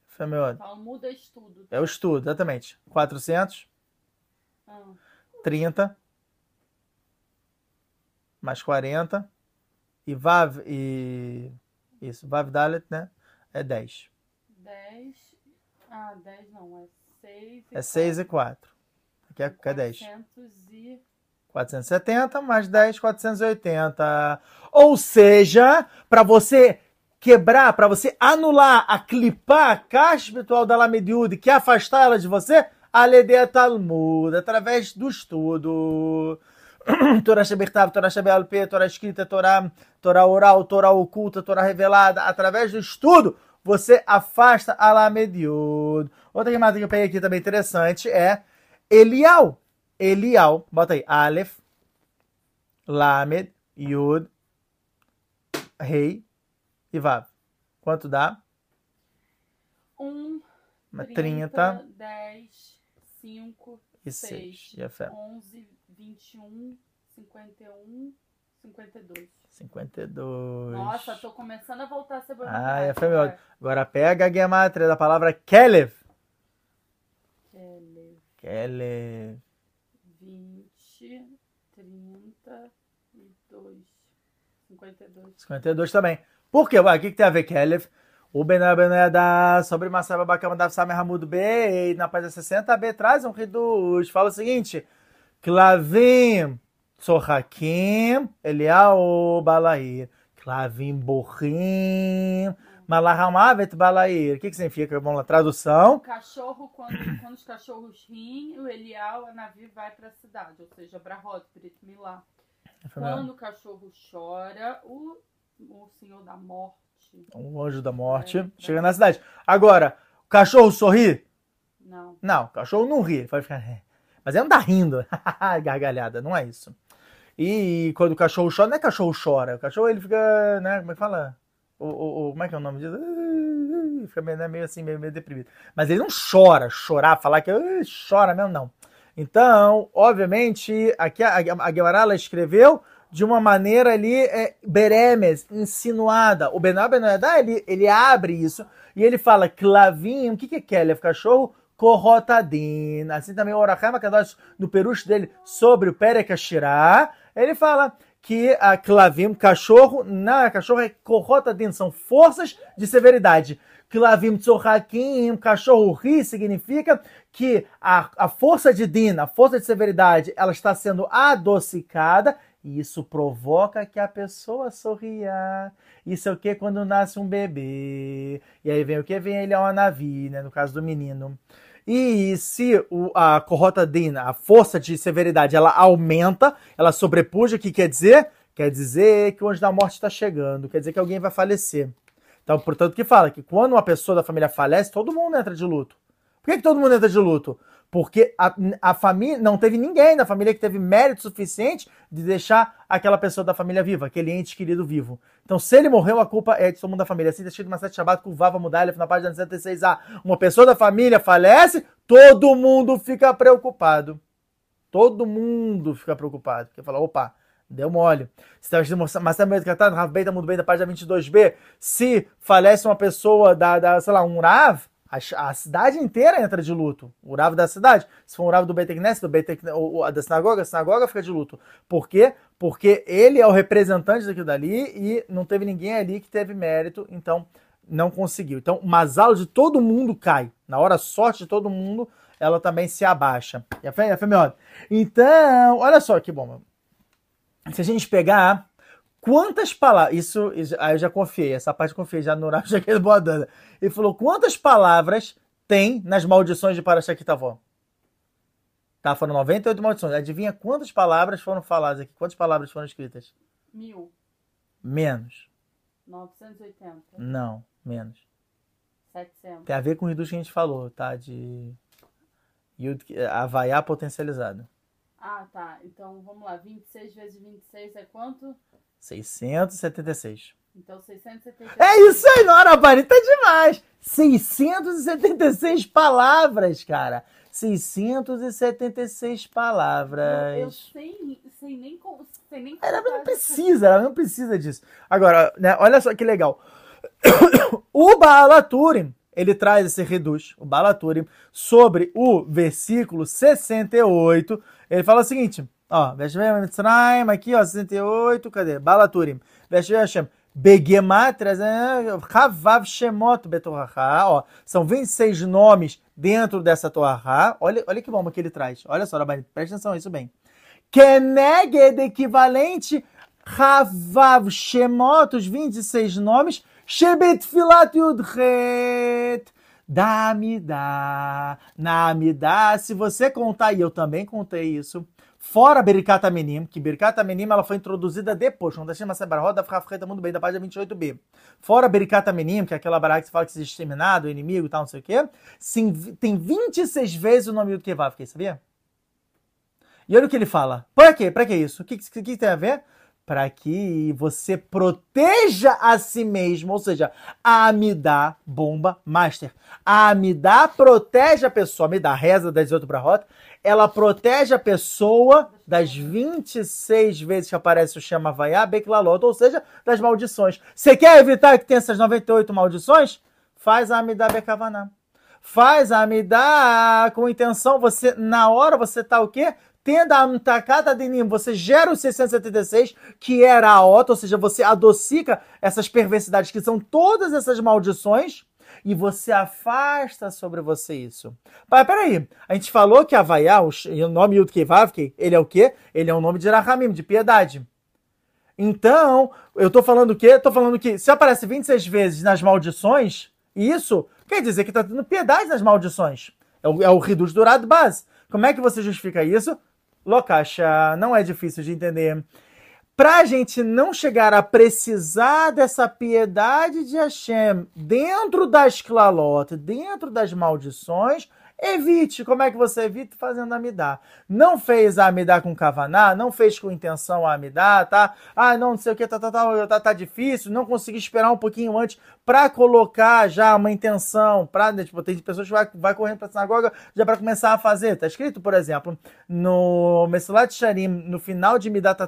Femiod. Então muda estudo. É o estudo, exatamente. 400, Ah, 30, mais 40. E Vav e. Isso, Vav Dalet, né? É 10. 10. Ah, 10 não, é 6. É 6 e 4. Aqui é, aqui é 10. 400 e... 470 mais 10, 480. Ou seja, para você quebrar, para você anular, a clipar a caixa espiritual da Lamediud, que afastar ela de você, a Ledea Talmud, através do estudo. Torá Shebertav, Torá Shebealpe, Torá escrita, Torá, Torá oral, Torá oculta, Torá revelada, através do estudo, você afasta a Lamediud. Outra queimada que eu peguei aqui também interessante é Elial. Elial, bota aí, Aleph, Lamed, Yud, Rei e Vav. Quanto dá? 1, 30 30, 10, 5, e 6. 6, E a fé? 11, 21, 51, 52. 52. Nossa, tô começando a voltar a ser. Ah, é, foi meu. Agora pega a gematria da palavra Kelev. Kelev, Kelev. 20, 32, 52. 52 também. Por quê? O que, tem a ver Kelev? O Bená Bená da sobre Massaba Bacama da Samer Hamudo B, e na página 60b traz um reduz. Fala o seguinte: Klavim Tzohakim Eliao Balair. Klavim Bochim Malahamavet Balair. O que, que significa? Vamos lá, O tradução. cachorro, quando, quando os cachorros riem, o Elial, a Navi vai pra cidade, ou seja, pra Rod, Brit Milá. Quando o cachorro chora, o, o Senhor da Morte. Um anjo da morte É, chega na cidade. Agora, o cachorro sorri? Não. Não, o cachorro não ri. Ele pode ficar. Mas ele não tá rindo. Gargalhada, não é isso. E quando o cachorro chora, não é cachorro chora. O cachorro ele fica, né? Como é que fala? O, o, como é que é o nome disso? Fica meio, né, meio assim, meio, meio deprimido. Mas ele não chora, chorar, falar que "Ah, chora mesmo, não. Então, obviamente, aqui a, a Guevara escreveu de uma maneira ali, é, beremes, insinuada. O Bená Benoedá, ele, ele abre isso e ele fala clavinho, o que, que é Kelef? Cachorro corrotadin. Assim também o Orachem Akadosh, no peruche dele, sobre o Perek Ashirah, ele fala que a clavim, cachorro, não, cachorro é corrotadin, são forças de severidade. Klavim tzohakim, cachorro ri, significa que a, a força de din, a força de severidade, ela está sendo adocicada e isso provoca que a pessoa sorria. Isso é o que? Quando nasce um bebê. E aí vem o que? Vem ele a uma né? No caso do menino. E se o, a corrotadina, a força de severidade, ela aumenta, ela sobrepuja, o que quer dizer? Quer dizer que o anjo da morte está chegando, quer dizer que alguém vai falecer. Então, portanto, que fala que quando uma pessoa da família falece, todo mundo entra de luto. Por que, que todo mundo entra de luto? Porque a, a família não teve ninguém da família que teve mérito suficiente de deixar aquela pessoa da família viva, aquele ente querido vivo. Então, se ele morreu, a culpa é de todo mundo da família. Assim, deixa uma sete Shabbat com Vava Mudalef na página 106a. Uma pessoa da família falece, todo mundo fica preocupado. Todo mundo fica preocupado. Porque fala, opa, deu mole. Mas muito bem da página 22b. Se falece uma pessoa da, da sei lá, um Rav, a, a, cidade inteira entra de luto. O Rav da cidade. Se for um Rav do Beit Knesset, do Beit ou, da sinagoga, a sinagoga fica de luto. Por quê? Porque ele é o representante daquilo dali e não teve ninguém ali que teve mérito, então não conseguiu. Então, o masalo de todo mundo cai. Na hora sorte de todo mundo, ela também se abaixa. E a fé, a fé Então, olha só que bom. Se a gente pegar quantas palavras. Isso, aí eu já confiei, essa parte eu confiei, já no Rav, já que ele boa dana. Ele falou quantas palavras tem nas maldições de Parashat-Kitavó. Tá, foram 98 maldições. Adivinha quantas palavras foram faladas aqui? Quantas palavras foram escritas? Mil. Menos. 980. Não, menos. 700. Tem a ver com o reduz que a gente falou, tá? De Havaiá potencializado. Ah, tá. Então, vamos lá. 26 vezes 26 é quanto? 676. Então, 676. É isso aí, Nora Bari, tá demais! 676 palavras, cara. 676 palavras. Eu, eu sei, sei nem como. Sei nem ela não precisa, ela não precisa disso. Agora, né, olha só que legal. o Baalaturim, ele traz esse reduz, o Balaturim, sobre o versículo 68. Ele fala o seguinte, ó, Mitzrayim, aqui, ó, 68, cadê? Balaturim. Hashem. Begematria, Havav Shemot Betorahá, ó, são 26 nomes dentro dessa Torahá. Olha, olha que bomba que ele traz. Olha só, Rabani, presta atenção isso bem. Keneged, equivalente, Havav Shemot, os 26 nomes, Shebet Filat Yudhet. Dá-me-dá, dá Se você contar, e eu também contei isso, Fora Berikat Amenim, que Berikat Amenim ela foi introduzida depois, quando a Shema Sebarot da Frafreta muito bem, da página 28b. Fora Berikat Amenim, que é aquela barra que se fala que se exterminado, o inimigo e tal, não sei o quê, tem 26 vezes o nome do Kevav, sabia? E olha o que ele fala. Para quê? Para que isso? O que, que, que tem a ver? Para que você proteja a si mesmo, ou seja, a Amidá, bomba master. A Amidá protege a pessoa, a Amidá, reza das 18 rota, ela protege a pessoa das 26 vezes que aparece o Shema Vaiá, Beklalot, ou seja, das maldições. Você quer evitar que tenha essas 98 maldições? Faz a Amidá Bekavaná. Faz a Amidá com intenção, você, na hora, você tá o quê? Tenda a amtakata denim, você gera os 676, que era a ota, ou seja, você adocica essas perversidades, que são todas essas maldições, e você afasta sobre você isso. Mas peraí, a gente falou que Havaiá, o nome Yudkei Vavkei, ele é o quê? Ele é um nome de Rahamim, de piedade. Então, eu tô falando o quê? Tô falando que se aparece 26 vezes nas maldições, isso quer dizer que tá tendo piedade nas maldições. É o, é o Dourado base. Como é que você justifica isso? Locacha, não é difícil de entender. Para a gente não chegar a precisar dessa piedade de Hashem dentro das clalot, dentro das maldições, Evite. Como é que você evita? Fazendo amidá. Não fez a amidá com kavaná, não fez com intenção a amidá, tá? Ah, não, não sei o que, tá, tá, tá, tá, tá difícil, não consegui esperar um pouquinho antes para colocar já uma intenção, para, né, tipo, tem pessoas que vai, vai correndo para a sinagoga já para começar a fazer. Tá escrito, por exemplo, no Mesilat Sharim, no final de Midat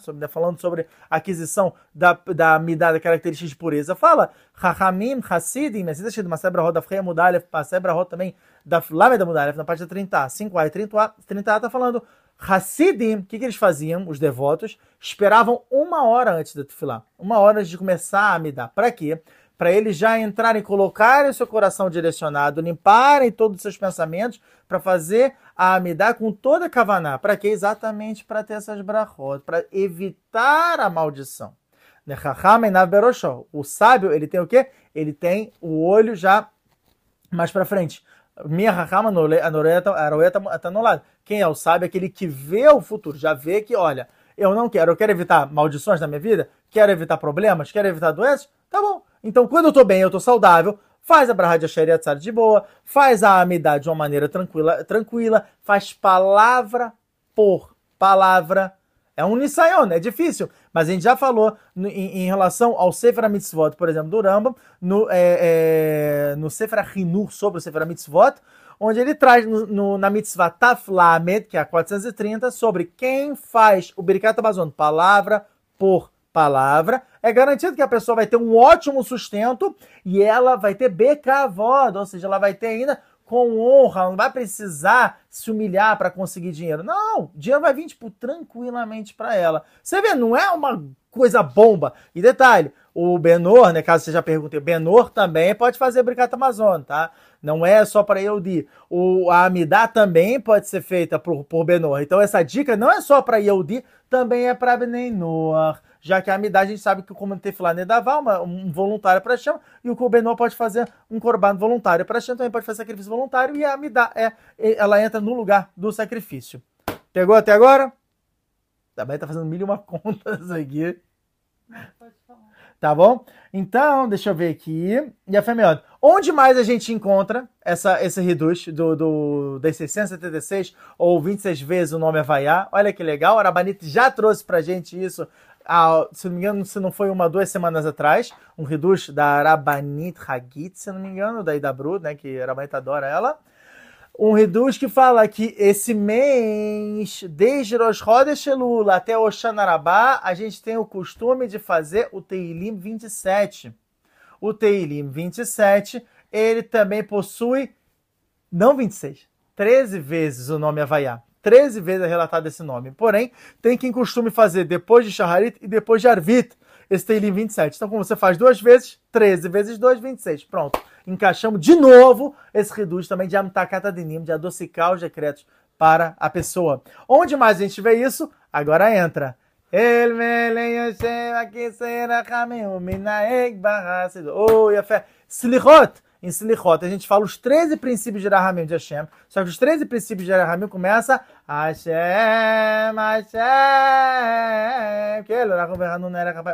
sobre, né, falando sobre a aquisição da, da Midah, da característica de pureza, fala, Chachamim, Hassidim, mas está escrito, Masebra Roda Freia Mudalef, Masebra Roda também, da Lamed Mudalef, na parte 30, 5a e 30a, 30a está falando Hassidim, o que, que eles faziam, os devotos? Esperavam uma hora antes da Tefilá, uma hora antes de começar a dar. Para quê? Para eles já entrarem, colocarem o seu coração direcionado, limparem todos os seus pensamentos, para fazer a Amidá com toda a Kavaná. Para quê? Exatamente para ter essas brachot, para evitar a maldição. O sábio, ele tem o quê? Ele tem o olho já mais para frente. Minha Rahama está no lado. Quem é o sábio? Aquele que vê o futuro, já vê que, olha, eu não quero, eu quero evitar maldições na minha vida, quero evitar problemas, quero evitar doenças, tá bom. Então, quando eu tô bem, eu tô saudável, faz a Brahad Shariatzar de boa, faz a amidade de uma maneira tranquila, tranquila, faz palavra por palavra é um Nisayon, é difícil. Mas a gente já falou em, em relação ao Sefer Mitzvot, por exemplo, do Rambam, no, é, é, no Sefer Hinur sobre o Sefer Mitzvot, onde ele traz no, no, na Mitzvah Taflamed, que é a 430, sobre quem faz o Birikat Amazon, palavra por palavra, é garantido que a pessoa vai ter um ótimo sustento e ela vai ter becavoda, ou seja, ela vai ter ainda com honra, não vai precisar se humilhar para conseguir dinheiro. Não, dinheiro vai vir tipo tranquilamente para ela. Você vê, não é uma coisa bomba. E detalhe, o Benor, né, caso você já pergunte, o Benor também pode fazer Bricata Amazon, tá? Não é só para Yehudi. O, Amidá também pode ser feita por, por Benor. Então essa dica não é só para Yehudi, também é para Benor já que a Amidá a gente sabe que o comando Tefilá Nedavá, uma, um voluntário para chama, e o Kobenó pode fazer um corban voluntário para chama, também pode fazer sacrifício voluntário, e a Amidá é, ela entra no lugar do sacrifício. Pegou até agora? Também tá fazendo mil e uma contas aqui. Tá bom? Então, deixa eu ver aqui. E a Femiod. Onde mais a gente encontra essa, esse reduz do, do, das 676 ou 26 vezes o nome Havaiá? Olha que legal. A Arabanite já trouxe pra gente isso ah, se não me engano, se não foi uma, duas semanas atrás, um reduz da Arabanit Hagit, se não me engano, da Idabru, né, que a Arabanit adora ela. Um reduz que fala que esse mês, desde Rosh Chodesh Elul até Oxanarabá, a gente tem o costume de fazer o Teilim 27. O Teilim 27 ele também possui, não 26, 13 vezes o nome Havaiá. 13 vezes é relatado esse nome. Porém, tem quem costume fazer depois de Shaharit e depois de Arvit esse Teilim 27. Então, como você faz duas vezes, 13 vezes 2, 26. Pronto. Encaixamos de novo esse reduz também de Amtakatadinim, de adocicar os decretos para a pessoa. Onde mais a gente vê isso? Agora entra. Será Oh, fé. Em Slichot, a gente fala os 13 princípios de Rahamim de Hashem. Só que os 13 princípios de Rahamim começa Hashem, Hashem.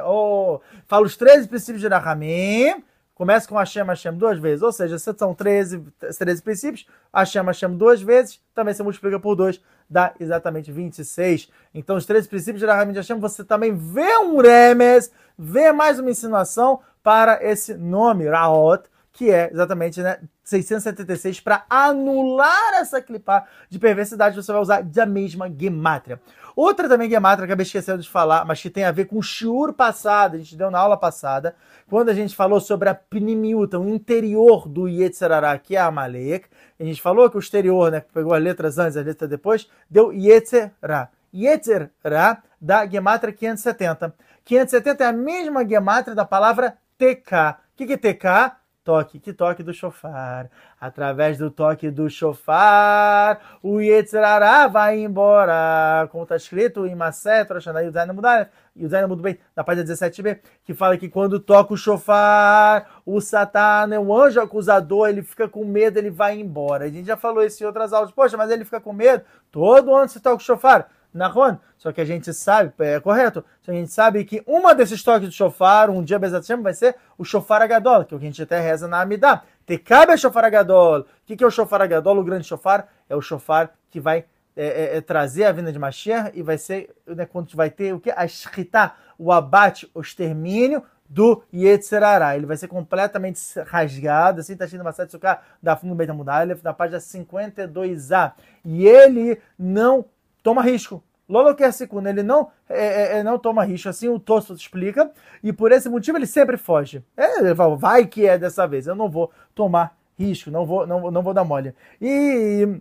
Oh, fala os 13 princípios de Rahamim Começa com Hashem, Hashem duas vezes. Ou seja, se são 13, 13 princípios, Hashem, Hashem duas vezes, também se multiplica por dois, dá exatamente 26. Então, os 13 princípios de Rahamim de Hashem, você também vê um remes, vê mais uma insinuação para esse nome, Raot, que é exatamente né, 676, para anular essa clipar de perversidade, você vai usar da mesma gemátria. Outra também gemátria, acabei esquecendo de falar, mas que tem a ver com o shiur passado, a gente deu na aula passada, quando a gente falou sobre a Pnimiuta, o interior do Yetzerará, que é a Amalek, a gente falou que o exterior, né, que pegou as letras antes, as letras depois, deu Yetzerá. Yetzerá da Gematria 570. 570 é a mesma Gematria da palavra TK. O que, que é TK? Toque, que toque do chofar. Através do toque do chofar, o Yetzirará vai embora. Como está escrito em Maset, Roshanai Yudaina Mudar, Yudaina Mudo bem, na página 17b, que fala que quando toca o chofar, o Satã, né, o anjo acusador, ele fica com medo, ele vai embora. A gente já falou isso em outras aulas. Poxa, mas ele fica com medo? Todo ano se toca o chofar. Nahon. Só que a gente sabe, é correto, a gente sabe que uma desses toques do shofar, um dia Bezat vai ser o shofar agadol, que é o que a gente até reza na Amidá. Tecabe é shofar agadol. O que, que é o shofar agadol? O grande shofar é o shofar que vai é, é, é trazer a vinda de Mashiach e vai ser né, quando vai ter o que? A shkita, o abate, o extermínio do Yetzerará. Ele vai ser completamente rasgado, assim, tá escrito uma sete da Fundo Beta Mudalef, na página 52a. E ele não toma risco. Lolo Kersikuna, ele não, é, é, é, não toma risco, assim o Tosso explica, e por esse motivo ele sempre foge. É, ele fala, vai que é dessa vez, eu não vou tomar risco, não vou, não, não vou dar mole. E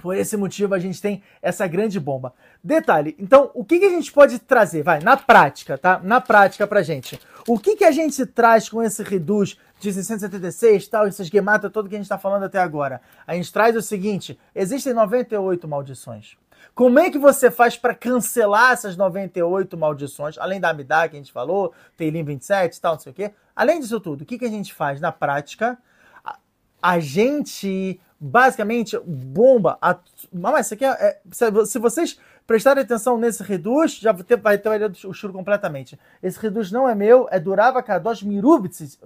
por esse motivo a gente tem essa grande bomba. Detalhe, então, o que, que a gente pode trazer? Vai, na prática, tá? Na prática pra gente. O que, que a gente traz com esse reduz de 676, tal, esses gematas, todo que a gente está falando até agora? A gente traz o seguinte: existem 98 maldições. Como é que você faz para cancelar essas 98 maldições, além da Amidá que a gente falou, Teilim 27 e tal, não sei o quê? Além disso tudo, o que, que a gente faz na prática? A, a gente basicamente bomba. A, mas isso aqui é, é, se vocês prestarem atenção nesse reduz, já vai ter o churo completamente. Esse reduz não é meu, é Durava Kadosh Mirubitz.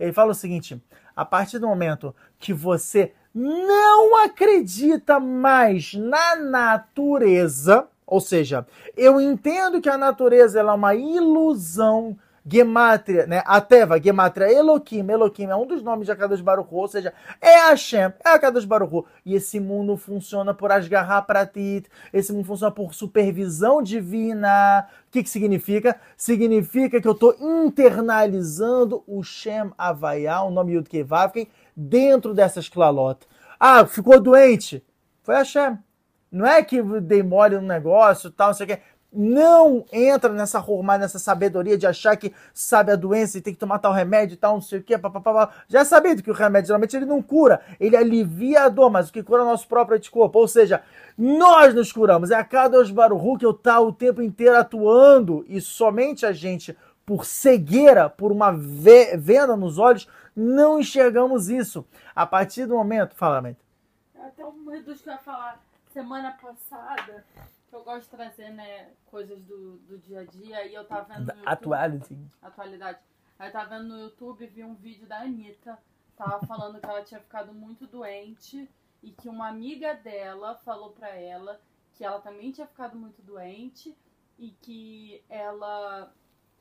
Ele fala o seguinte: a partir do momento que você não acredita mais na natureza, ou seja, eu entendo que a natureza é uma ilusão Gematria, né? Ateva, Gematria, Elohim, Elohim é um dos nomes de Akadosh Baruch ou seja, é Hashem, é Akadosh Baruch E esse mundo funciona por Asgarra Pratit, esse mundo funciona por supervisão divina. O que, que significa? Significa que eu estou internalizando o Shem Havaiah, o nome Yud Kevavken, dentro dessas clalot. Ah, ficou doente. Foi Hashem. Não é que dei mole no negócio, tal, não sei o quê. Não entra nessa rumar, nessa sabedoria de achar que sabe a doença e tem que tomar tal remédio e tal, não sei o quê. Papapá. Já é sabido que o remédio geralmente ele não cura, ele alivia a dor, mas o que cura é o nosso próprio anticorpo. Ou seja, nós nos curamos. É a cada Baruhu que eu tá o tempo inteiro atuando e somente a gente, por cegueira, por uma venda nos olhos, não enxergamos isso. A partir do momento. Fala, Mente. Até um reduz que eu ia falar semana passada, que eu gosto de trazer, né, coisas do, do dia a dia, e eu tava vendo. No Atualidade. Atualidade. Aí eu tava vendo no YouTube e vi um vídeo da Anitta. Tava falando que ela tinha ficado muito doente e que uma amiga dela falou pra ela que ela também tinha ficado muito doente e que ela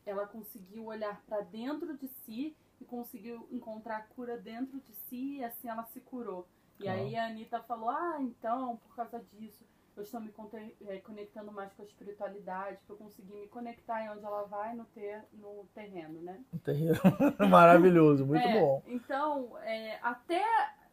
ela conseguiu olhar para dentro de si e conseguiu encontrar a cura dentro de si e assim ela se curou. E aí a Anitta falou: Ah, então, por causa disso, eu estou me eh, conectando mais com a espiritualidade, para eu conseguir me conectar em onde ela vai no, ter, no terreno, né? Terrível. Maravilhoso, muito É, bom. Então, é, até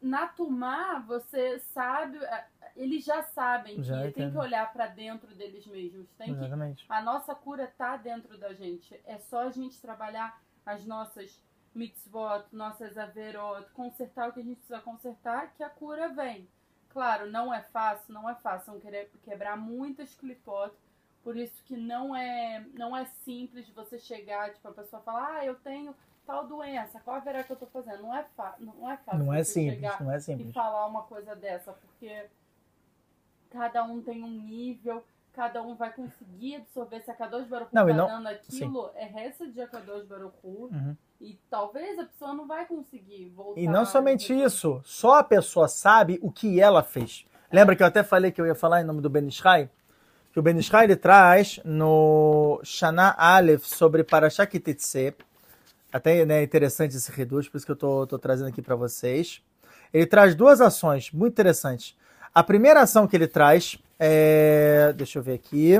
na Tumá, você sabe, é, eles já sabem Já que tem que olhar para dentro deles mesmos, tem que Exatamente. a nossa cura tá dentro da gente. É só a gente trabalhar as nossas mitzvot, nossas averot, consertar o que a gente precisa consertar, que a cura vem. Claro, não é fácil, não é fácil. Vão querer quebrar muitas clipot, por isso que não é, não é simples você chegar, tipo, a pessoa falar, ah, eu tenho tal doença, qual a verá que eu tô fazendo? Não é, não é fácil Não é simples, chegar não é e simples. falar uma coisa dessa, porque cada um tem um nível, cada um vai conseguir absorver. Se a Kadosh Baruch Não, tá e não- dando aquilo, é reza de Kadosh Baruch Hu, Uhum. E talvez a pessoa não vai conseguir voltar. E não somente isso, só a pessoa sabe o que ela fez. Lembra que eu até falei que eu ia falar em nome do Ben Ishai? Que o Ben Ishai ele traz no Shana Aleph sobre Parashat Kitetse. Até né, interessante esse reduz, por isso que eu tô, tô trazendo aqui para vocês. Ele traz duas ações muito interessantes. A primeira ação que ele traz é. Deixa eu ver aqui.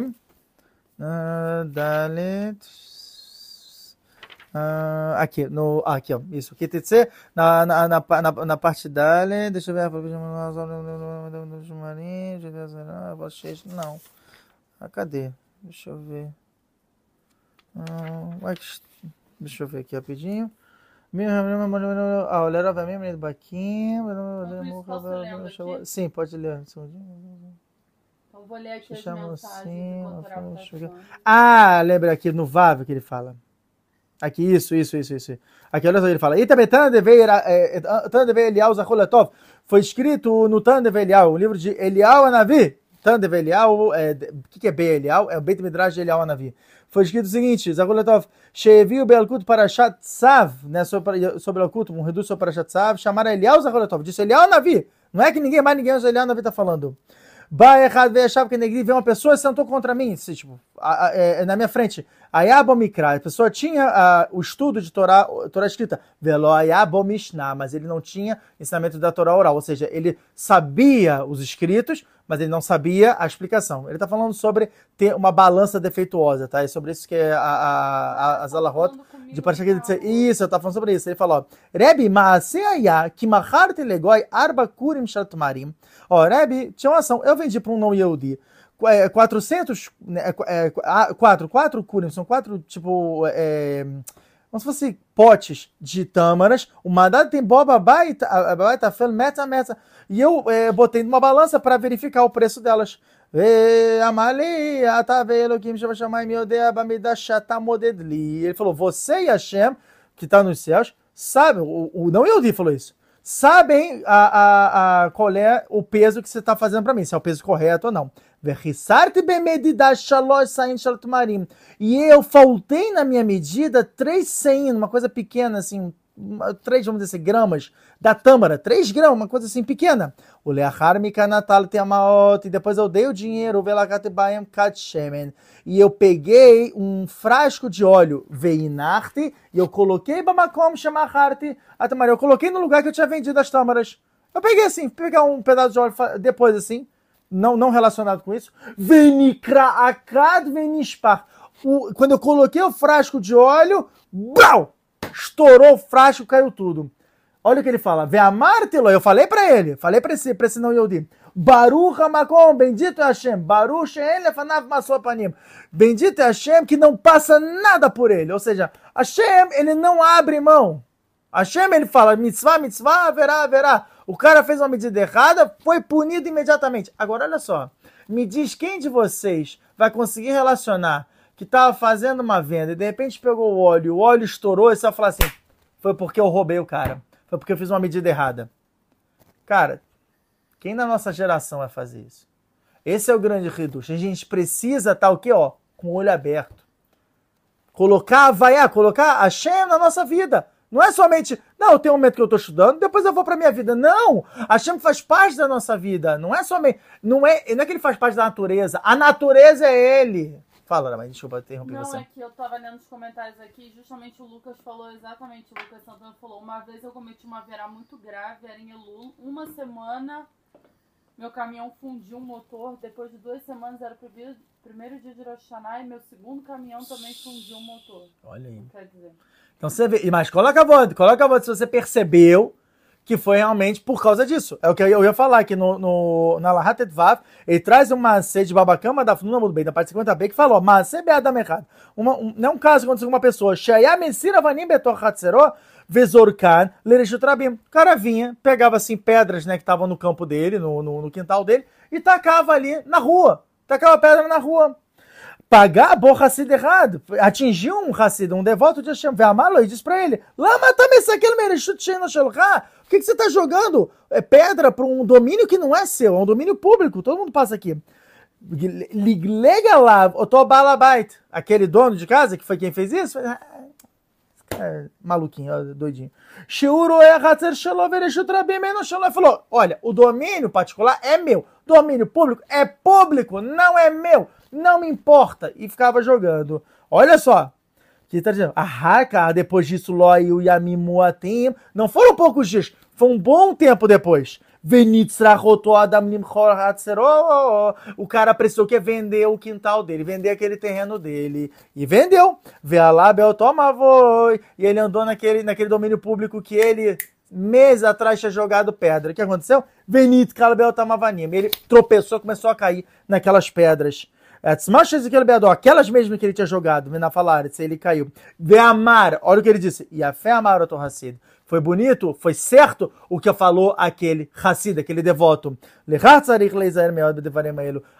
Ah, Dalet. Ah, aqui, no, ah, aqui, ó, isso, QTC, na, na, na, na, na parte dali, deixa eu ver, não, ah, cadê? Deixa eu ver, ah, que- deixa eu ver aqui rapidinho, ah, olha, vai mesmo, do Baquinho, sim, pode ler, um. Então vou ler aqui as mensagens assim, enquanto o Rafa tá deixa eu ver. falando. Ah, lembra aqui no Vav que ele fala. Aqui, isso, isso, isso, isso. Aqui, olha só, ele fala. Ita eh, Tana deveia Elial Zacholatov. Foi escrito no Tana de Elial, o livro de Elial Anavi. Tana de Elial, é, o que, que é Be Elial? É o Beit Midrash de Elial Anavi. Foi escrito o seguinte, Zacholatov, Sheviu Be'alkut Parashat Tzav, né, sobre, sobre Alkut, um reduto sobre Parashat Tzav, chamaram Elial Zacholatov. Disse Elial Anavi. Não é que ninguém mais, ninguém, Elial Anavi está falando. Ba errado, veio achava que negri, veio uma pessoa e sentou contra mim, assim, tipo, a- a- é, na minha frente. Ayabo Mikra, a pessoa tinha ah, o estudo de Torá, Torá escrita, Velo Ayabo Mishnah, mas ele não tinha ensinamento da Torá oral, ou seja, ele sabia os escritos, mas ele não sabia a explicação. Ele está falando sobre ter uma balança defeituosa, tá? É sobre isso que a, a, a, as alahot Falando comigo de então. dizer, isso, eu tava falando sobre isso. Ele falou, Rebbe, Maaseaya, Legoi, Arba Kurim Shatmarim. Ó, Rebbe, tinha uma ação, eu vendi para um não Yehudi. Qu- é, 400, né, é, é, ah, quatro, quatro Kurim, são quatro, tipo, é, como se fosse potes de tâmaras, o mandado tem boba baita, a- baita fel, meta, meta. E eu é, botei numa balança para verificar o preço delas. Ele falou, você e Hashem, que está nos céus, sabe, o, o não Yehudi falou isso, sabem a, a, a, qual é o peso que você está fazendo para mim, se é o peso correto ou não. E eu faltei na minha medida três sain, uma coisa pequena assim, uma- três, vamos dizer assim, gramas da tâmara, três gramas, uma coisa assim pequena. O leachar mikanatal teamaot, e depois eu dei o dinheiro, o velakate baem kat shemen. E eu peguei um frasco de óleo, veinarte, e eu coloquei bamakom chamaharte, atamar, eu coloquei no lugar que eu tinha vendido as tâmaras. Eu peguei assim, pegar um pedaço de óleo depois assim, não, não relacionado com isso. Venikra akad venishpar. O- Quando eu coloquei o frasco de óleo, brau! Estourou o frasco, caiu tudo. Olha o que ele fala. Ve'amartelo, eu falei pra ele, falei pra esse, pra esse não Yehudi. Baruch HaMakom, bendito é Hashem. Baruch She'en lefanav masopanim. Bendito é Hashem que não passa nada por ele. Ou seja, Hashem, ele não abre mão. Hashem, ele fala, mitzvah, mitzvah, haverá, haverá. O cara fez uma medida errada, foi punido imediatamente. Agora, olha só. Me diz quem de vocês vai conseguir relacionar que estava fazendo uma venda e de repente pegou o óleo, o óleo estourou e vai falar assim, foi porque eu roubei o cara. Foi porque eu fiz uma medida errada. Cara, quem da nossa geração vai fazer isso? Esse é o grande reduto. A gente precisa estar o quê, ó? Com o olho aberto. Colocar, vai, colocar a Shem na nossa vida. Não é somente, não, tem um momento que eu estou estudando, depois eu vou para minha vida. Não! A Shem faz parte da nossa vida. Não é somente, não é, não é que ele faz parte da natureza. A natureza é ele. Fala, mas desculpa interromper Não, você. é que eu tava lendo os comentários aqui, justamente o Lucas falou exatamente, o Lucas Santana falou, uma vez eu cometi uma verá muito grave, era em Elul, uma semana Meu caminhão fundiu um motor. Depois de duas semanas era o primeiro, primeiro dia de Rosh Hashanah e meu segundo caminhão também fundiu um motor. Olha aí. Quer dizer, Então você vê, mas coloca a voz, coloca a voz se você percebeu que foi realmente por causa disso. É o que eu ia falar aqui no, no, na Lahatet Vav, ele traz uma sede de babacama da Fununa Mudo Bem, da parte 50b, que falou, Adam errado. Uma, um, não é um caso que aconteceu com uma pessoa, Shaya Messira Vanim Betor Hatzero, Vezorkan, Lereshut Rabim. O cara vinha, pegava assim pedras, né, que estavam no campo dele, no, no, no quintal dele, e tacava ali na rua. Tacava pedra na rua. Pagar bo Hassid errado. Atingiu um Hassid, um devoto de Hashem. Ve'amalo e diz pra ele: Lama também aquele mereshut sheina shelcha. Por que, que você tá jogando é, pedra para um domínio que não é seu? É um domínio público. Todo mundo passa aqui. Lega lá, Otobalabait, aquele dono de casa que foi quem fez isso. Ah, é maluquinho, doidinho. Shiuro é Hatzer Shalom Vereshut Rabim Eno Shalom. Falou: Olha, o domínio particular é meu. Domínio público é público, não é meu não me importa. E ficava jogando. Olha só. Que tá dizendo, ah, depois disso, Loi e o Yamimuatim. Não foram poucos dias, foi um bom tempo depois. O cara precisou que vender o quintal dele, vender aquele terreno dele. E vendeu. Lá, toma, foi. E ele andou naquele, naquele domínio público que ele meses atrás tinha jogado pedra. O que aconteceu? Venit Kalbel Tamavanim. Ele tropeçou, começou a cair naquelas pedras. Aquelas mesmas que ele tinha jogado, na se ele caiu. amar, olha o que ele disse. E a fé amar o Hassid. Foi bonito, foi certo o que falou aquele Hassid, aquele devoto.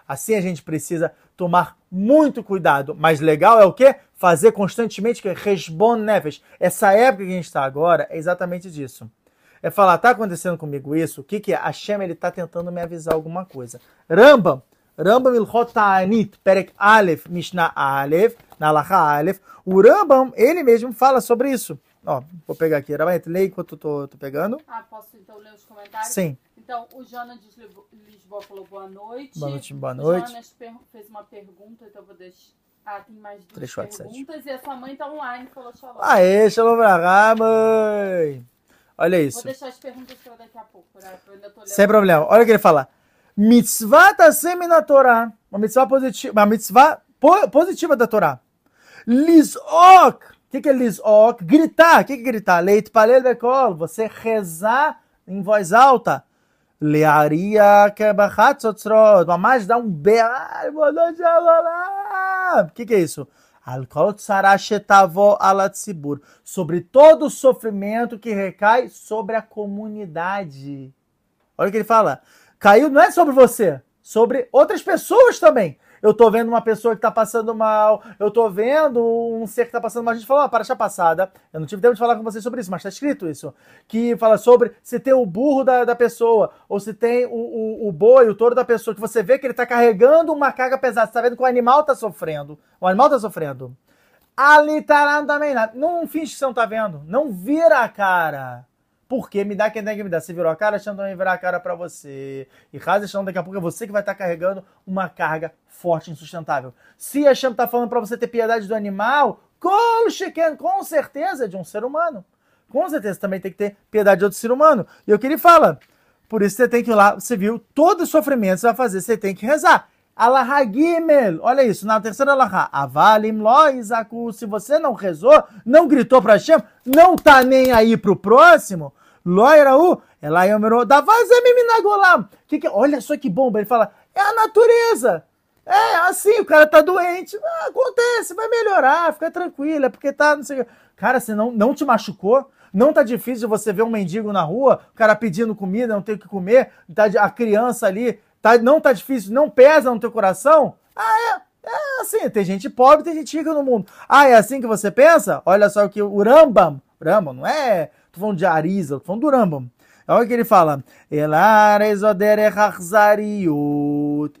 Assim a gente precisa tomar muito cuidado. Mas legal é o que? Fazer constantemente que resbon nefesh. Essa época que a gente está agora é exatamente disso. É falar, tá acontecendo comigo isso? O que que é? A Shem, ele tá tentando me avisar alguma coisa. Rambam, Rambam Ilchot Ta'anit, Perek Aleph, Mishnah Aleph, na Alaha Aleph, o Rambam, ele mesmo fala sobre isso. Ó, vou pegar aqui, Rabanet, leia enquanto eu tô, tô pegando. Ah, posso então ler os comentários? Sim. Então, o Jonas de Lisboa falou boa noite. Boa noite, boa noite. O Jonas fez uma pergunta, então eu vou deixar... Ah, tem mais duas 3, 4, perguntas 7. e a sua mãe tá online falou shalom. Aê, shalom pra cá, mãe! Olha isso. Vou deixar as perguntas para daqui a pouco, né? Sem problema. Olha o que ele fala. Mitzvah tasemi na Torá. Uma mitzvah positiva, uma mitzvah po positiva da Torá. Lizok. O que, que é lizok? Gritar. O que, que é gritar? Leit palel bekol. Você rezar em voz alta. Learia kebachat sotzrot. Mamás dá um beijo. O que, que é isso? sobre todo o sofrimento que recai sobre a comunidade. Olha o que ele fala caiu não é sobre você, sobre outras pessoas também. Eu tô vendo uma pessoa que tá passando mal, eu tô vendo um ser que tá passando mal. A gente falou, ah, paraxá passada, eu não tive tempo de falar com vocês sobre isso, mas tá escrito isso. Que fala sobre se tem o burro da, da pessoa, ou se tem o, o, o boi, o touro da pessoa, que você vê que ele tá carregando uma carga pesada. Você tá vendo que o animal tá sofrendo. O animal tá sofrendo. Alitarando também. Não finge que você não tá vendo. Não vira a cara. Porque me dá quem tem que me dar. Você virou a cara, Hashem também virar a cara para você. E Hazel Hashem, daqui a pouco é você que vai estar carregando uma carga forte, insustentável. Se a Hashem está falando para você ter piedade do animal, com certeza é de um ser humano. Com certeza também tem que ter piedade de outro ser humano. E é o que ele fala. Por isso você tem que ir lá, você viu, todo o sofrimento você vai fazer, você tem que rezar. Alaha Gimel, olha isso, na terceira Alaha, Avalim Lo Isaku, se você não rezou, não gritou para Hashem, não tá nem aí pro próximo, Lo Iraú, ela yomerou, Davazeminagolam, que que, olha só que bomba, ele fala, é a natureza, é assim, o cara tá doente, ah, acontece, vai melhorar, fica tranquilo, é porque tá, não sei Cara, você não, não te machucou? Não tá difícil você ver um mendigo na rua, o cara pedindo comida, não tem o que comer, tá a criança ali Tá, não tá difícil, não pesa no teu coração? Ah, é. É assim, tem gente pobre, tem gente rica no mundo. Ah, é assim que você pensa? Olha só que o Rambam, Rambam, não é, tô falando de Arisa, tô falando do Rambam. Olha o que ele fala.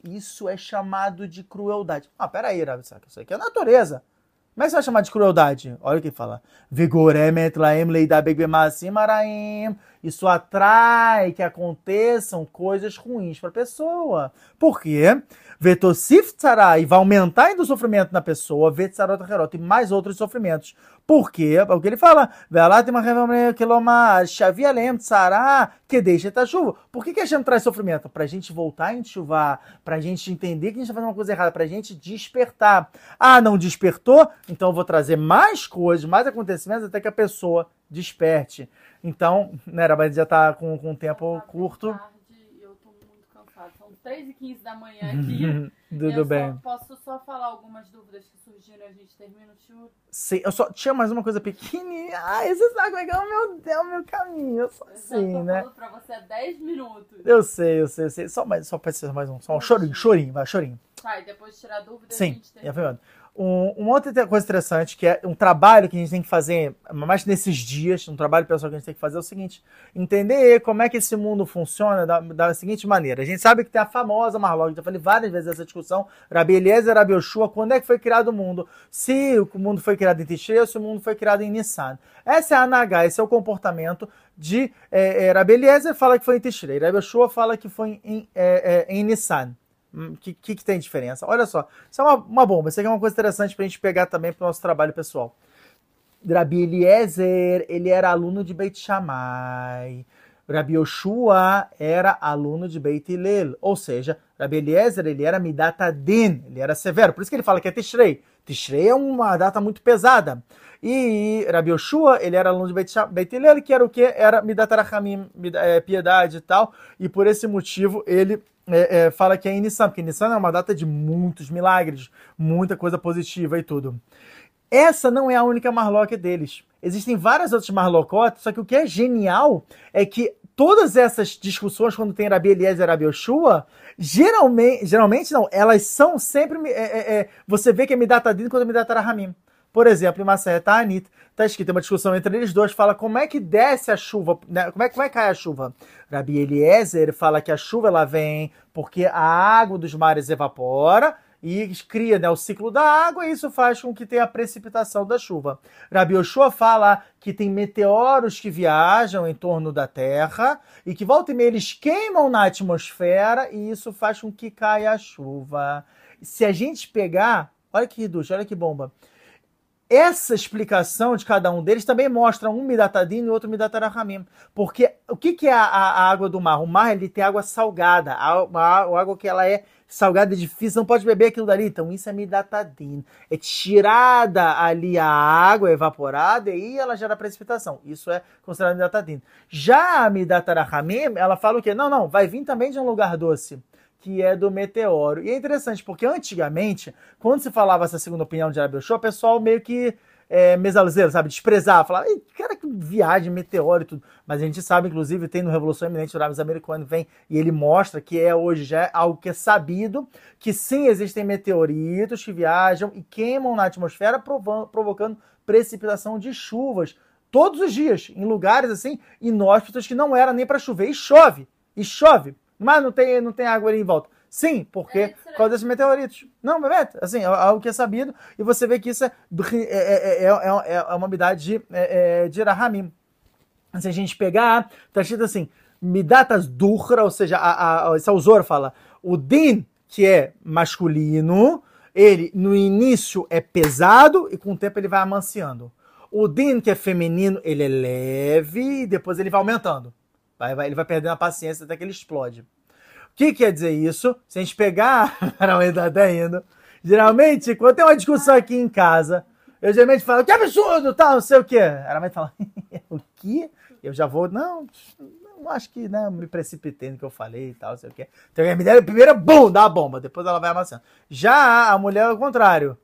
Isso é chamado de crueldade. Ah, peraí, Rabi, isso aqui é natureza. Como é que você vai chamar de crueldade? Olha o que fala. Isso atrai que aconteçam coisas ruins para a pessoa. Por quê? Vetosif tzarai vai aumentar ainda o sofrimento na pessoa, vetzarot e mais outros sofrimentos. Por quê? Porque ele fala, que deixa a chuva. Por que, que a gente traz sofrimento? Para a gente voltar a enxuvar, para a gente entender que a gente está fazendo uma coisa errada, para a gente despertar. Ah, não despertou? Então eu vou trazer mais coisas, mais acontecimentos até que a pessoa desperte. Então, né, mas já está com, com tempo curto. 3h15 da manhã aqui. Tudo eu bem. Só, posso só falar algumas dúvidas que surgiram a gente termina o? Sim, eu só tinha mais uma coisa pequenininha. Ai, você sabe como é que é o meu, é o meu caminho. Eu só assim, né? Eu tô pra você há 10 minutos. Eu sei, eu sei, eu sei. Só, mais, só precisa mais um. Só um chorinho, chorinho, vai, chorinho. Tá, e depois tirar dúvidas Sim, a gente termina. Sim, um, uma outra coisa interessante, que é um trabalho que a gente tem que fazer, mais nesses dias, um trabalho pessoal que a gente tem que fazer é o seguinte: entender como é que esse mundo funciona da, da seguinte maneira. A gente sabe que tem a famosa Marlog, já falei várias vezes essa discussão, Rabi Eliezer, Rabi Yoshua, quando é que foi criado o mundo? Se o mundo foi criado em ou se o mundo foi criado em Nissan. Essa é a Anagá, esse é o comportamento de é, é, Rabi Eliezer fala que foi em Tishrei, Rabi Yoshua fala que foi em, é, é, em Nissan. O que, que, que tem diferença? Olha só, isso é uma, uma bomba, isso aqui é uma coisa interessante pra gente pegar também pro nosso trabalho pessoal. Rabi Eliezer, ele era aluno de Beit Shammai. Rabi Yoshua era aluno de Beit Hillel. Ou seja, Rabi Eliezer, ele era Midat Adin, ele era severo. Por isso que ele fala que é Tishrei. Tishrei é uma data muito pesada. E Rabi Yoshua, ele era aluno de Beit, Hillel, que era o quê? Era Midat Arachamim, é, piedade e tal. E por esse motivo, ele é, é, fala que é em Nissan, porque Nissan é uma data de muitos milagres, muita coisa positiva e tudo. Essa não é a única Marlock deles. Existem várias outras Marlocotes, só que o que é genial é que todas essas discussões, quando tem Rabi Eliezer e Rabi Yoshua, geralmente, geralmente não, elas são sempre. é, é, é, você vê que é Midat Adin quando é Midat Rahamim. Por exemplo, em Masaya Ta'anit, está escrito uma discussão entre eles dois, fala como é que desce a chuva, né? como, é, como é que cai a chuva. Rabi Eliezer fala que a chuva ela vem porque a água dos mares evapora e cria né, o ciclo da água e isso faz com que tenha a precipitação da chuva. Rabi Yoshua fala que tem meteoros que viajam em torno da Terra e que volta e meia eles queimam na atmosfera e isso faz com que caia a chuva. Se a gente pegar, olha que reducho, olha que bomba. Essa explicação de cada um deles também mostra um Midatadin e outro Midatarahamim. Porque o que, que é a, a- a água do mar? O mar ele tem água salgada. A, a- a água que ela é salgada e difícil, não pode beber aquilo dali. Então isso é Midatadin. É tirada ali a água evaporada e aí ela gera precipitação. Isso é considerado Midatadin. Já a Midatarahamim, ela fala o quê? Não, não, vai vir também de um lugar doce que é do meteoro. E é interessante, porque antigamente, quando se falava essa segunda opinião de Arabi Show, o pessoal meio que é, mesalzeiro, sabe? Desprezava, falava, "Ih, cara, que viagem, meteoro e tudo. Mas a gente sabe, inclusive, tem no Revolução Eminente, o Rabi Americano vem e ele mostra que é hoje já é algo que é sabido, que sim, existem meteoritos que viajam e queimam na atmosfera, provan- provocando precipitação de chuvas todos os dias, em lugares assim, inóspitos que não era nem para chover. E chove, e chove. Mas não tem, não tem água ali em volta. Sim, porque É, por causa desses meteoritos. Não, Bebeto, assim, é algo que é sabido, e você vê que isso é, é, é, é, é, é uma umidade de, é, é, de Rahamim. Se a gente pegar, tá escrito assim, Midatas Duhra, ou seja, a, a, esse autor fala, o Din, que é masculino, ele no início é pesado e com o tempo ele vai amanciando. O Din, que é feminino, ele é leve e depois ele vai aumentando. Vai, vai, ele vai perdendo a paciência até que ele explode. O que quer dizer isso? Se a gente pegar. Não, tá até indo. Geralmente, quando tem uma discussão aqui em casa, eu geralmente falo, que absurdo, tal, não sei o quê. Ela vai falar, o quê? Eu já vou, não, não acho que, né, me precipitei no que eu falei e tal, não sei o quê. Então, a ideia primeiro, bum, dá a bomba, depois ela vai amassando. Já a mulher, ao contrário.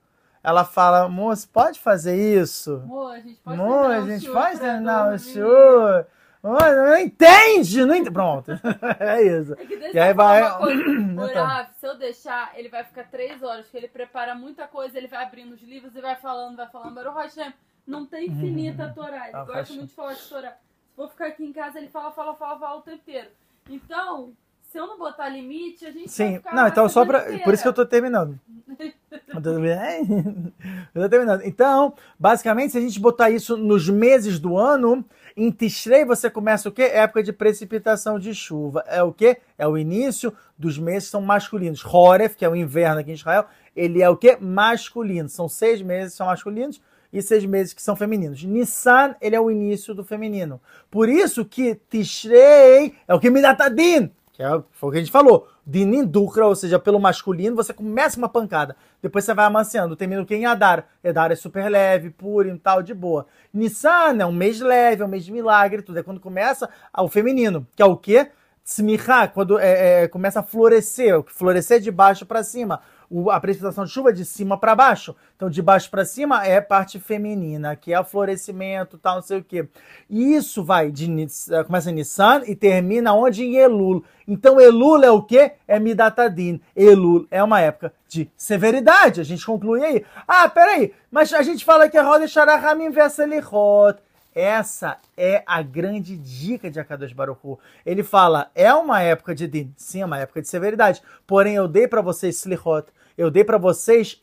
Ela fala, moço, pode fazer isso? Amor, a gente pode terminar a o gente pra terminar o dormir. Não entende, não entende. Pronto, é isso. É que deixa E aí vai- uma coisa. Então. Se eu deixar, ele vai ficar três horas, porque ele prepara muita coisa, ele vai abrindo os livros e vai falando, vai falando. Baruch Hashem, não tem infinita a Torá. Ele Ah, gosta Hashem. muito de falar de Torá. Se for ficar aqui em casa, ele fala, fala, fala, fala o tempo inteiro. Então, se eu não botar limite, a gente vai Sim, não, então só pra. inteira. Por isso que eu tô terminando. Eu tô terminando. Eu tô terminando. Então, basicamente, se a gente botar isso nos meses do ano, em Tishrei você começa o quê? Época de precipitação de chuva. É o quê? É o início dos meses que são masculinos. Horef, que é o inverno aqui em Israel, ele é o quê? Masculino. São seis meses que são masculinos e seis meses que são femininos. Nissan, ele é o início do feminino. Por isso que Tishrei é o que me dá Tadin, que é, foi o que a gente falou. Dinin Dukra, ou seja, pelo masculino, você começa uma pancada. Depois você vai amanciando. Termina o que em Adar. Adar é super leve, puro e tal, de boa. Nissan é um mês leve, é um mês de milagre, tudo. É quando começa o feminino, que é o quê? Tzmicha, quando é, é, começa a florescer, florescer de baixo para cima o, a precipitação de chuva é de cima para baixo. Então, de baixo para cima é parte feminina, que é o florescimento, tal, não sei o quê. E isso vai de eh, começa em Nissan e termina onde em Elul. Então, Elul é o quê? É Midatadin. Elul é uma época de severidade. A gente conclui aí. Ah, peraí, mas a gente fala que é Roda Sharahamim Veselichot. Essa é a grande dica de Akadosh Baruch Ele fala, é uma época de din, sim, é uma época de severidade. Porém, eu dei para vocês slichot, eu dei para vocês,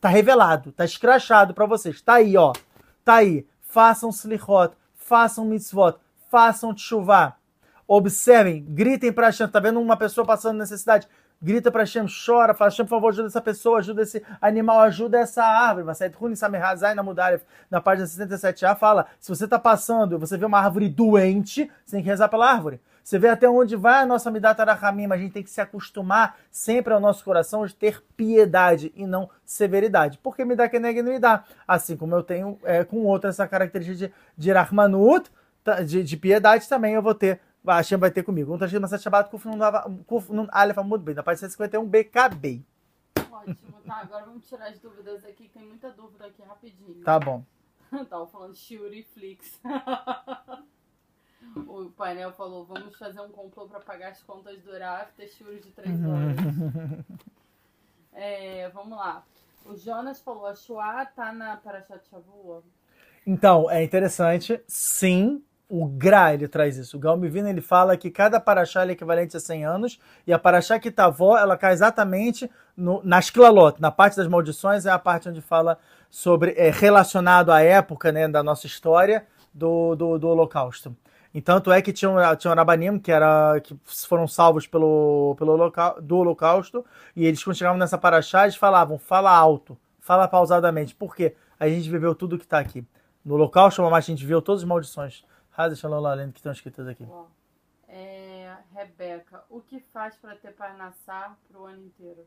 tá revelado, tá escrachado para vocês. Tá aí, ó. Tá aí. Façam slichot, façam mitzvot, façam tchuvá. Observem, gritem para Hashem. Tá vendo uma pessoa passando necessidade? Grita para Hashem, chora, fala, Hashem, por favor, ajuda essa pessoa, ajuda esse animal, ajuda essa árvore. Na página 67a, fala, se você tá passando e você vê uma árvore doente, você tem que rezar pela árvore. Você vê até onde vai a nossa Midata Rahamim, a gente tem que se acostumar sempre ao nosso coração de ter piedade e não severidade. Porque me dá que nega não me dá. Assim como eu tenho é, com outra essa característica de, de Rahmanut, tá, de, de piedade, também eu vou ter a Hashem vai ter comigo. Um Tashkid Masat Shabbat Kufnun Aleph Amud Bem, na página 151 BKB. Ótimo, tá. Agora vamos tirar as dúvidas aqui, tem muita dúvida aqui rapidinho. Tá bom. Tava falando Shuri Flix. O painel falou: vamos fazer um complô para pagar as contas do After Shuri de 3 horas. é, vamos lá. O Jonas falou: a Shua tá na Parashat Shavua? Então, é interessante. Sim, o Gra ele traz isso. O Galmivino ele fala que cada paraxá é equivalente a 100 anos e a paraxá que Tavó ela cai exatamente no, na Shklalot, na parte das maldições é a parte onde fala sobre é, relacionado à época né, da nossa história do, do, do Holocausto. Então, tanto é que tinha, tinha Rabanim, que, era, que foram salvos pelo, pelo local, do holocausto, e eles, quando chegavam nessa paraxá, eles falavam, fala alto, fala pausadamente. Por quê? A gente viveu tudo que está aqui. No holocausto, a gente viu todas as maldições. Haz Shalom que estão escritas aqui. É, Rebeca, o que faz para ter Parnassá para o ano inteiro?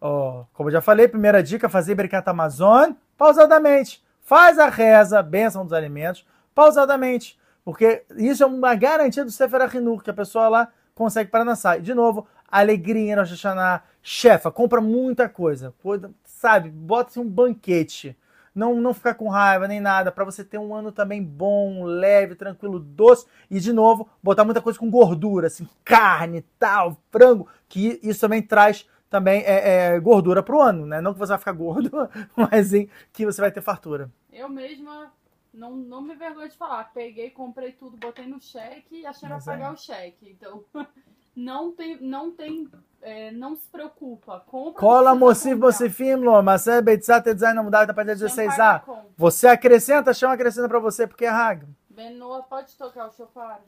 Oh, como eu já falei, primeira dica, fazer Bericata Amazon pausadamente. Faz a reza, bênção dos alimentos, pausadamente. Porque isso é uma garantia do Sefer Ahinur, que a pessoa lá consegue para nascer. De novo, alegria no Hashanah. Chefa, compra muita coisa. Sabe, bota-se um banquete. Não, não ficar com raiva nem nada, para você ter um ano também bom, leve, tranquilo, doce. E, de novo, botar muita coisa com gordura, assim, carne, tal, frango, que isso também traz também é, é, gordura pro ano, né? Não que você vai ficar gordo, mas sim que você vai ter fartura. Eu mesma não, não me vergonho de falar. Peguei, comprei tudo, botei no cheque e achei que pagar o cheque. Então, não tem, não tem, é, não se preocupa. Compra. Cola mocif mocifim mas é beitzat design mudar da página 16a. Você acrescenta, chama acrescenta para você porque é rag. Benoa pode tocar o chofar.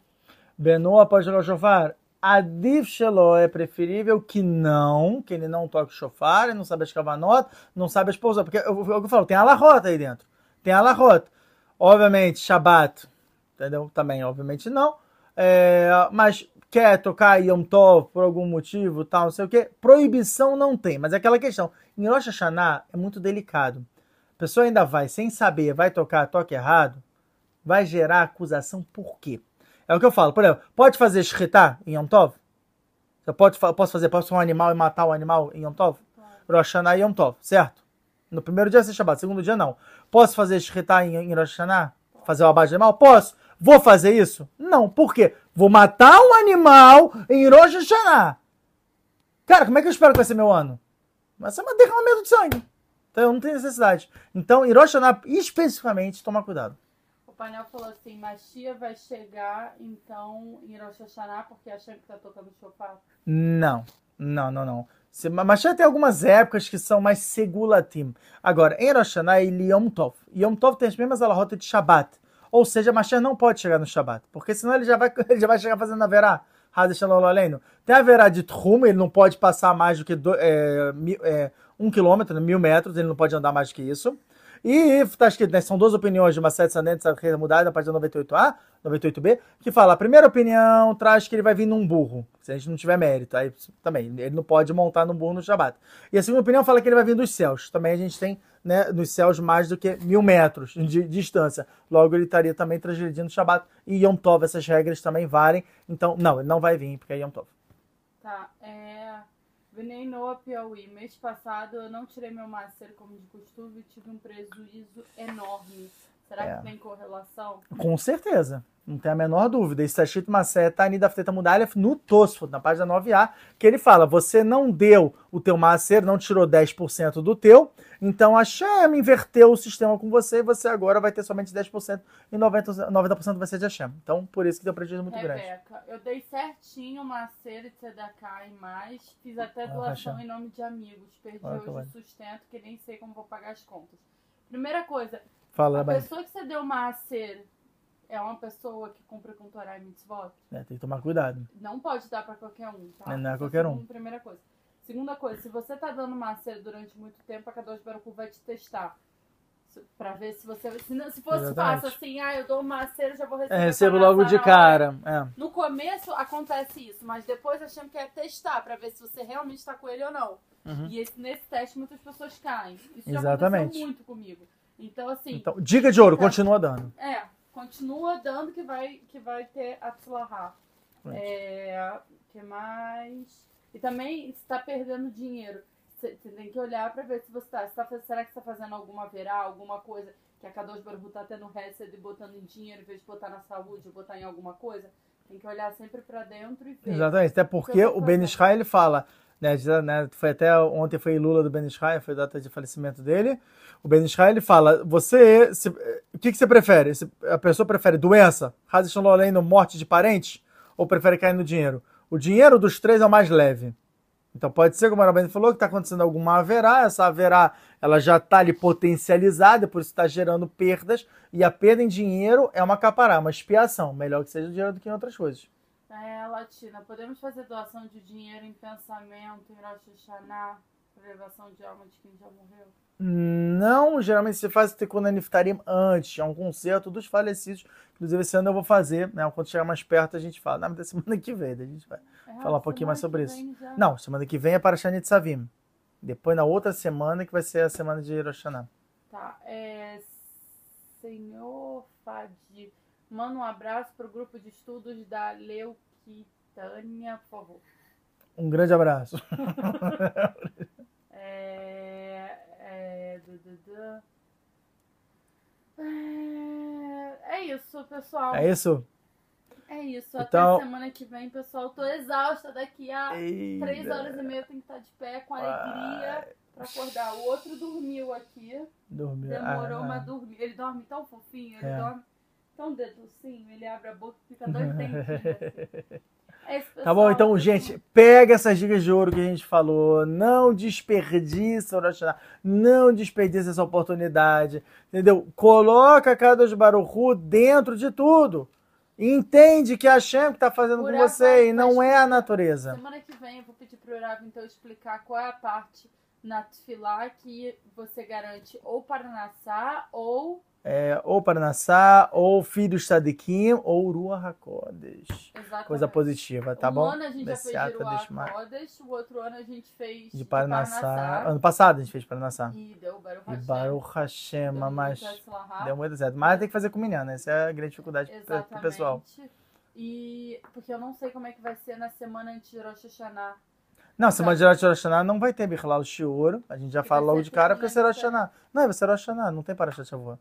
Benoa pode tocar o chofar. Adif Shelo é preferível que não, que ele não toque o chofar, ele não sabe as cavanota, não sabe as pousas, porque é o que eu falo, tem a larrota aí dentro. Tem a larrota. Obviamente, Shabat, entendeu? Também, obviamente, não. É, mas quer tocar Yom Tov por algum motivo, tal, não sei o quê. Proibição não tem, mas é aquela questão. Em Rosh Hashanah é muito delicado. A pessoa ainda vai, sem saber, vai tocar toque errado, vai gerar acusação por quê? É o que eu falo. Por exemplo, pode fazer shritá em Yom Tov? Eu pode, posso fazer, posso um animal e matar um animal em Yom Tov? Claro. Rosh Hashanah e Yom Tov, certo? No primeiro dia você Shabbat, segundo dia não. Posso fazer shritá em, em Rosh Hashanah? Fazer o abate de animal? Posso. Vou fazer isso? Não. Por quê? Vou matar um animal em Rosh Hashanah. Cara, como é que eu espero que vai ser meu ano? Vai ser uma derramamento de sangue. Então eu não tenho necessidade. Então, em Rosh Hashanah, especificamente, toma cuidado. O painel falou assim, Machia vai chegar, então, em Rosh Hashanah, porque achando que tá tocando chofar? Não. Não, não, não. Mas tem algumas épocas que são mais segulatim. Agora, em Rosh Hashanah e Yom Tov. Yom Tov tem as mesmas alahota de Shabbat. Ou seja, Mashiach não pode chegar no Shabbat. Porque senão ele já vai, ele já vai chegar fazendo a verá. Tem a verá de Trum, ele não pode passar mais do que do, é, é, um quilômetro, mil metros, ele não pode andar mais do que isso. E tá escrito, né? São duas opiniões de uma sete ascendente, sabe mudada, na página 98A, 98B, que fala, a primeira opinião traz que ele vai vir num burro, se a gente não tiver mérito, aí também, ele não pode montar num burro no Shabat. E a segunda opinião fala que ele vai vir dos céus, também a gente tem, né, nos céus mais do que mil metros de distância, logo ele estaria também transgredindo o Shabat, e Yom Tov, essas regras também valem, então, não, ele não vai vir, porque é Yom Tov. Tá, é... Venei Noa Piauí. Mês passado eu não tirei meu master como de costume e tive um prejuízo enorme. Será é. que tem correlação? Com certeza. Não tem a menor dúvida. Isso está escrito Masé Tani da Fteta Mudalha no Tosfot, na página 9a, que ele fala: você não deu o teu macer, não tirou 10% do teu, então a Shem inverteu o sistema com você e você agora vai ter somente 10% e 90%, 90 vai ser de Hashem. Então, por isso que deu prejuízo muito Rebeca, grande. eu dei certinho macer e Tzedakah e mais, fiz até doação ah, em nome de amigos, perdi hoje o sustento que nem sei como vou pagar as contas. Primeira coisa, Fala, a pessoa que você deu macer é uma pessoa que cumpre com Torá e Mitzvot. É, tem que tomar cuidado. Não pode dar para qualquer um, tá? Não, não é qualquer um. Primeira coisa. Segunda coisa, se você tá dando macer durante muito tempo, a Kadosh Baruch vai te testar. Pra ver se você. Se, não, se fosse Exatamente. fácil assim, ah, eu dou macer, já vou receber. É, recebo logo de cara. É. No começo acontece isso, mas depois a Shem quer testar pra ver se você realmente tá com ele ou não. Uhum. E esse, nesse teste muitas pessoas caem. Isso Exatamente. já aconteceu muito comigo. Então, assim. Então, dica de ouro, continua dando. É, continua dando que vai, que vai ter Atzlahá. É, que mais? E também está perdendo dinheiro. Você tem que olhar para ver se você está. Tá, será que está fazendo alguma verá, alguma coisa que a Kadosh Baruch está tendo resto de botando em dinheiro em vez de botar na saúde, botar em alguma coisa? Tem que olhar sempre para dentro e ver. Exatamente, até porque o Ben Israel fala, né, né, foi até ontem foi Lula do Ben Israel, foi data de falecimento dele. O Ben Israel ele fala: você, se, o que, que você prefere? Se a pessoa prefere doença, Hazishalolendo, morte de parente, ou prefere cair no dinheiro? O dinheiro dos três é o mais leve. Então pode ser, como a Rabani falou, que está acontecendo alguma haverá, essa haverá ela já está ali potencializada, por isso está gerando perdas, e a perda em dinheiro é uma capará, uma expiação. Melhor que seja dinheiro do que em outras coisas. É, Latina, podemos fazer doação de dinheiro em pensamento, em Rosh Hashanah, elevação de alma de quem já morreu? Não, geralmente se faz Tikkun Niftarim antes, é um concerto dos falecidos. Inclusive, esse ano eu vou fazer, né? Quando chegar mais perto, a gente fala. Na da semana que vem, a gente vai é, falar um pouquinho mais sobre isso. Já. Não, semana que vem é para Shanit Savim. Depois, na outra semana, que vai ser a semana de Hiroshima. Tá, é... Senhor Fadi, manda um abraço para o grupo de estudos da Leuquitânia, por favor. Um grande abraço. é... É... É, é isso, pessoal. É isso? É isso. Então... Até semana que vem, pessoal. Tô exausta. Daqui a Eita. três horas e meia eu tenho que estar de pé com alegria Ai. pra acordar. O outro dormiu aqui. Dormiu. Demorou, ah, mas dormiu. Ele dorme tão fofinho, ele é. dorme tão deducinho. Ele abre a boca e fica dois dentinhos. É tá bom, então, gente, pega essas dicas de ouro que a gente falou. Não desperdiça o Não desperdiça essa oportunidade. Entendeu? Coloca a Kadosh Baruchu dentro de tudo. Entende que é a Hashem que está fazendo com você e não é a natureza. Semana que vem eu vou pedir para o Urav então explicar qual é a parte na Tfilá que você garante ou para Nassá ou é, ou Paranassá, ou Filhos Sadikim, ou HaKodesh. Coisa positiva, tá um bom? Um ano a gente Desse já fez de Ruach HaKodesh, o outro ano a gente fez de Paranassá. Ano passado a gente fez Paranassá. E deu Baruch Hashem. E Baruch Hashem, deu mas deu muito certo. Mas tem que fazer com Minyan, né? Essa é a grande dificuldade Exatamente. pro pessoal. E porque eu não sei como é que vai ser na semana antes de Rosh Hashanah. Não, semana de Rosh Hashanah não vai ter Bichlal Shiur. A gente já fala logo de cara porque será Hashanah. Não, vai ser Rosh Hashanah, não tem Parashat Shavuot.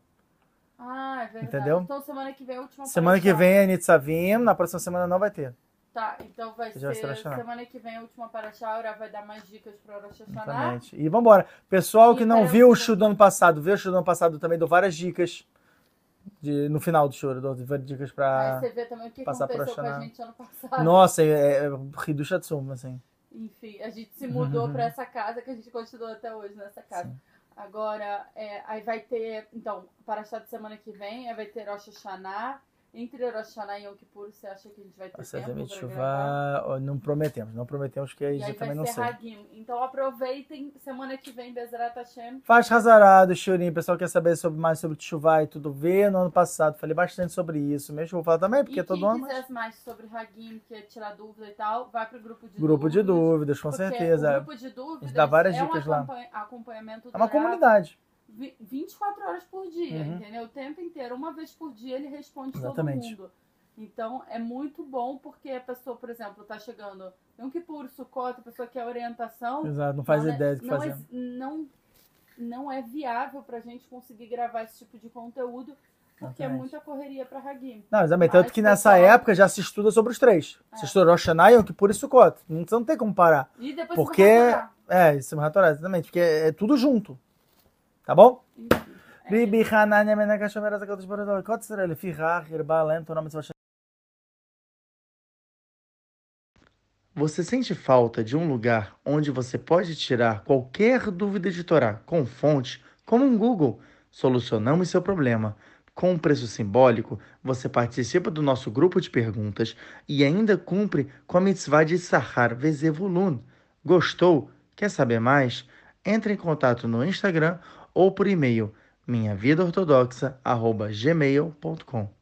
Ah, é verdade. Entendeu? Então semana que vem é a última Semana que vem é Nitzavim, na próxima semana não vai ter. Tá, então vai ser, ser semana que vem a última paraxá, a vai dar mais dicas para Rosh Hashanah. Exatamente. E vambora. Pessoal que não viu o show do ano passado, viu o show do ano passado também, dou várias dicas de, no final do show, dou várias dicas para você vê também o que passar aconteceu com a gente ano passado. Nossa, é, é Ridusha Tsum, assim. Enfim, a gente se mudou para essa casa que a gente continua até hoje nessa casa. Sim. Agora, é, aí vai ter, então, para a de semana que vem, aí vai ter Rosh Hashanah, Entre Rosh Hashanah e Yom Kippur, você acha que a gente vai ter Essa tempo? Chuvá, não prometemos, não prometemos que aí eu também não sei. Hagim. Então aproveitem, semana que vem, Bezerra Hashem. Faz Hazarado, Shurim. O pessoal quer saber sobre, mais sobre Chuvá e tudo. Vê no ano passado, falei bastante sobre isso. Mesmo vou falar também, porque e todo quem ano. quiser mais sobre Hagim, que é tirar dúvida e tal, vai pro grupo de Grupo de dúvidas. dúvidas, com certeza. O grupo de dúvidas dá várias é dicas um lá. acompanha- acompanhamento É uma comunidade. Vi- 24 horas por dia, Uhum. entendeu? O tempo inteiro, uma vez por dia ele responde Exatamente. todo mundo. Então é muito bom porque a pessoa, por exemplo, tá chegando um que por sucote, a pessoa quer orientação. Exato, não faz não é- ideia do que não fazer. É, não, não é viável pra gente conseguir gravar esse tipo de conteúdo porque é Exatamente. muita correria pra Hagim. Não, exatamente. Tanto que nessa pessoal- época já se estuda sobre os três. Se É. estuda Rosh Hashanah, Yom Kippur e Sukkot. Não, você não tem como parar. E depois Porque. você vai. É, isso é exatamente. Porque é tudo junto. Tá bom? É Bibi Hanania Menaka Shomer Baruch Torah Mitzvah Shem. Você sente falta de um lugar onde você pode tirar qualquer dúvida de Torá com fonte, como um Google? Solucionamos seu problema. Com um preço simbólico, você participa do nosso grupo de perguntas e ainda cumpre com a mitzvah de Sahar Vezevulun. Gostou? Quer saber mais? Entre em contato no Instagram ou por e-mail minhavidaortodoxa.gmail.com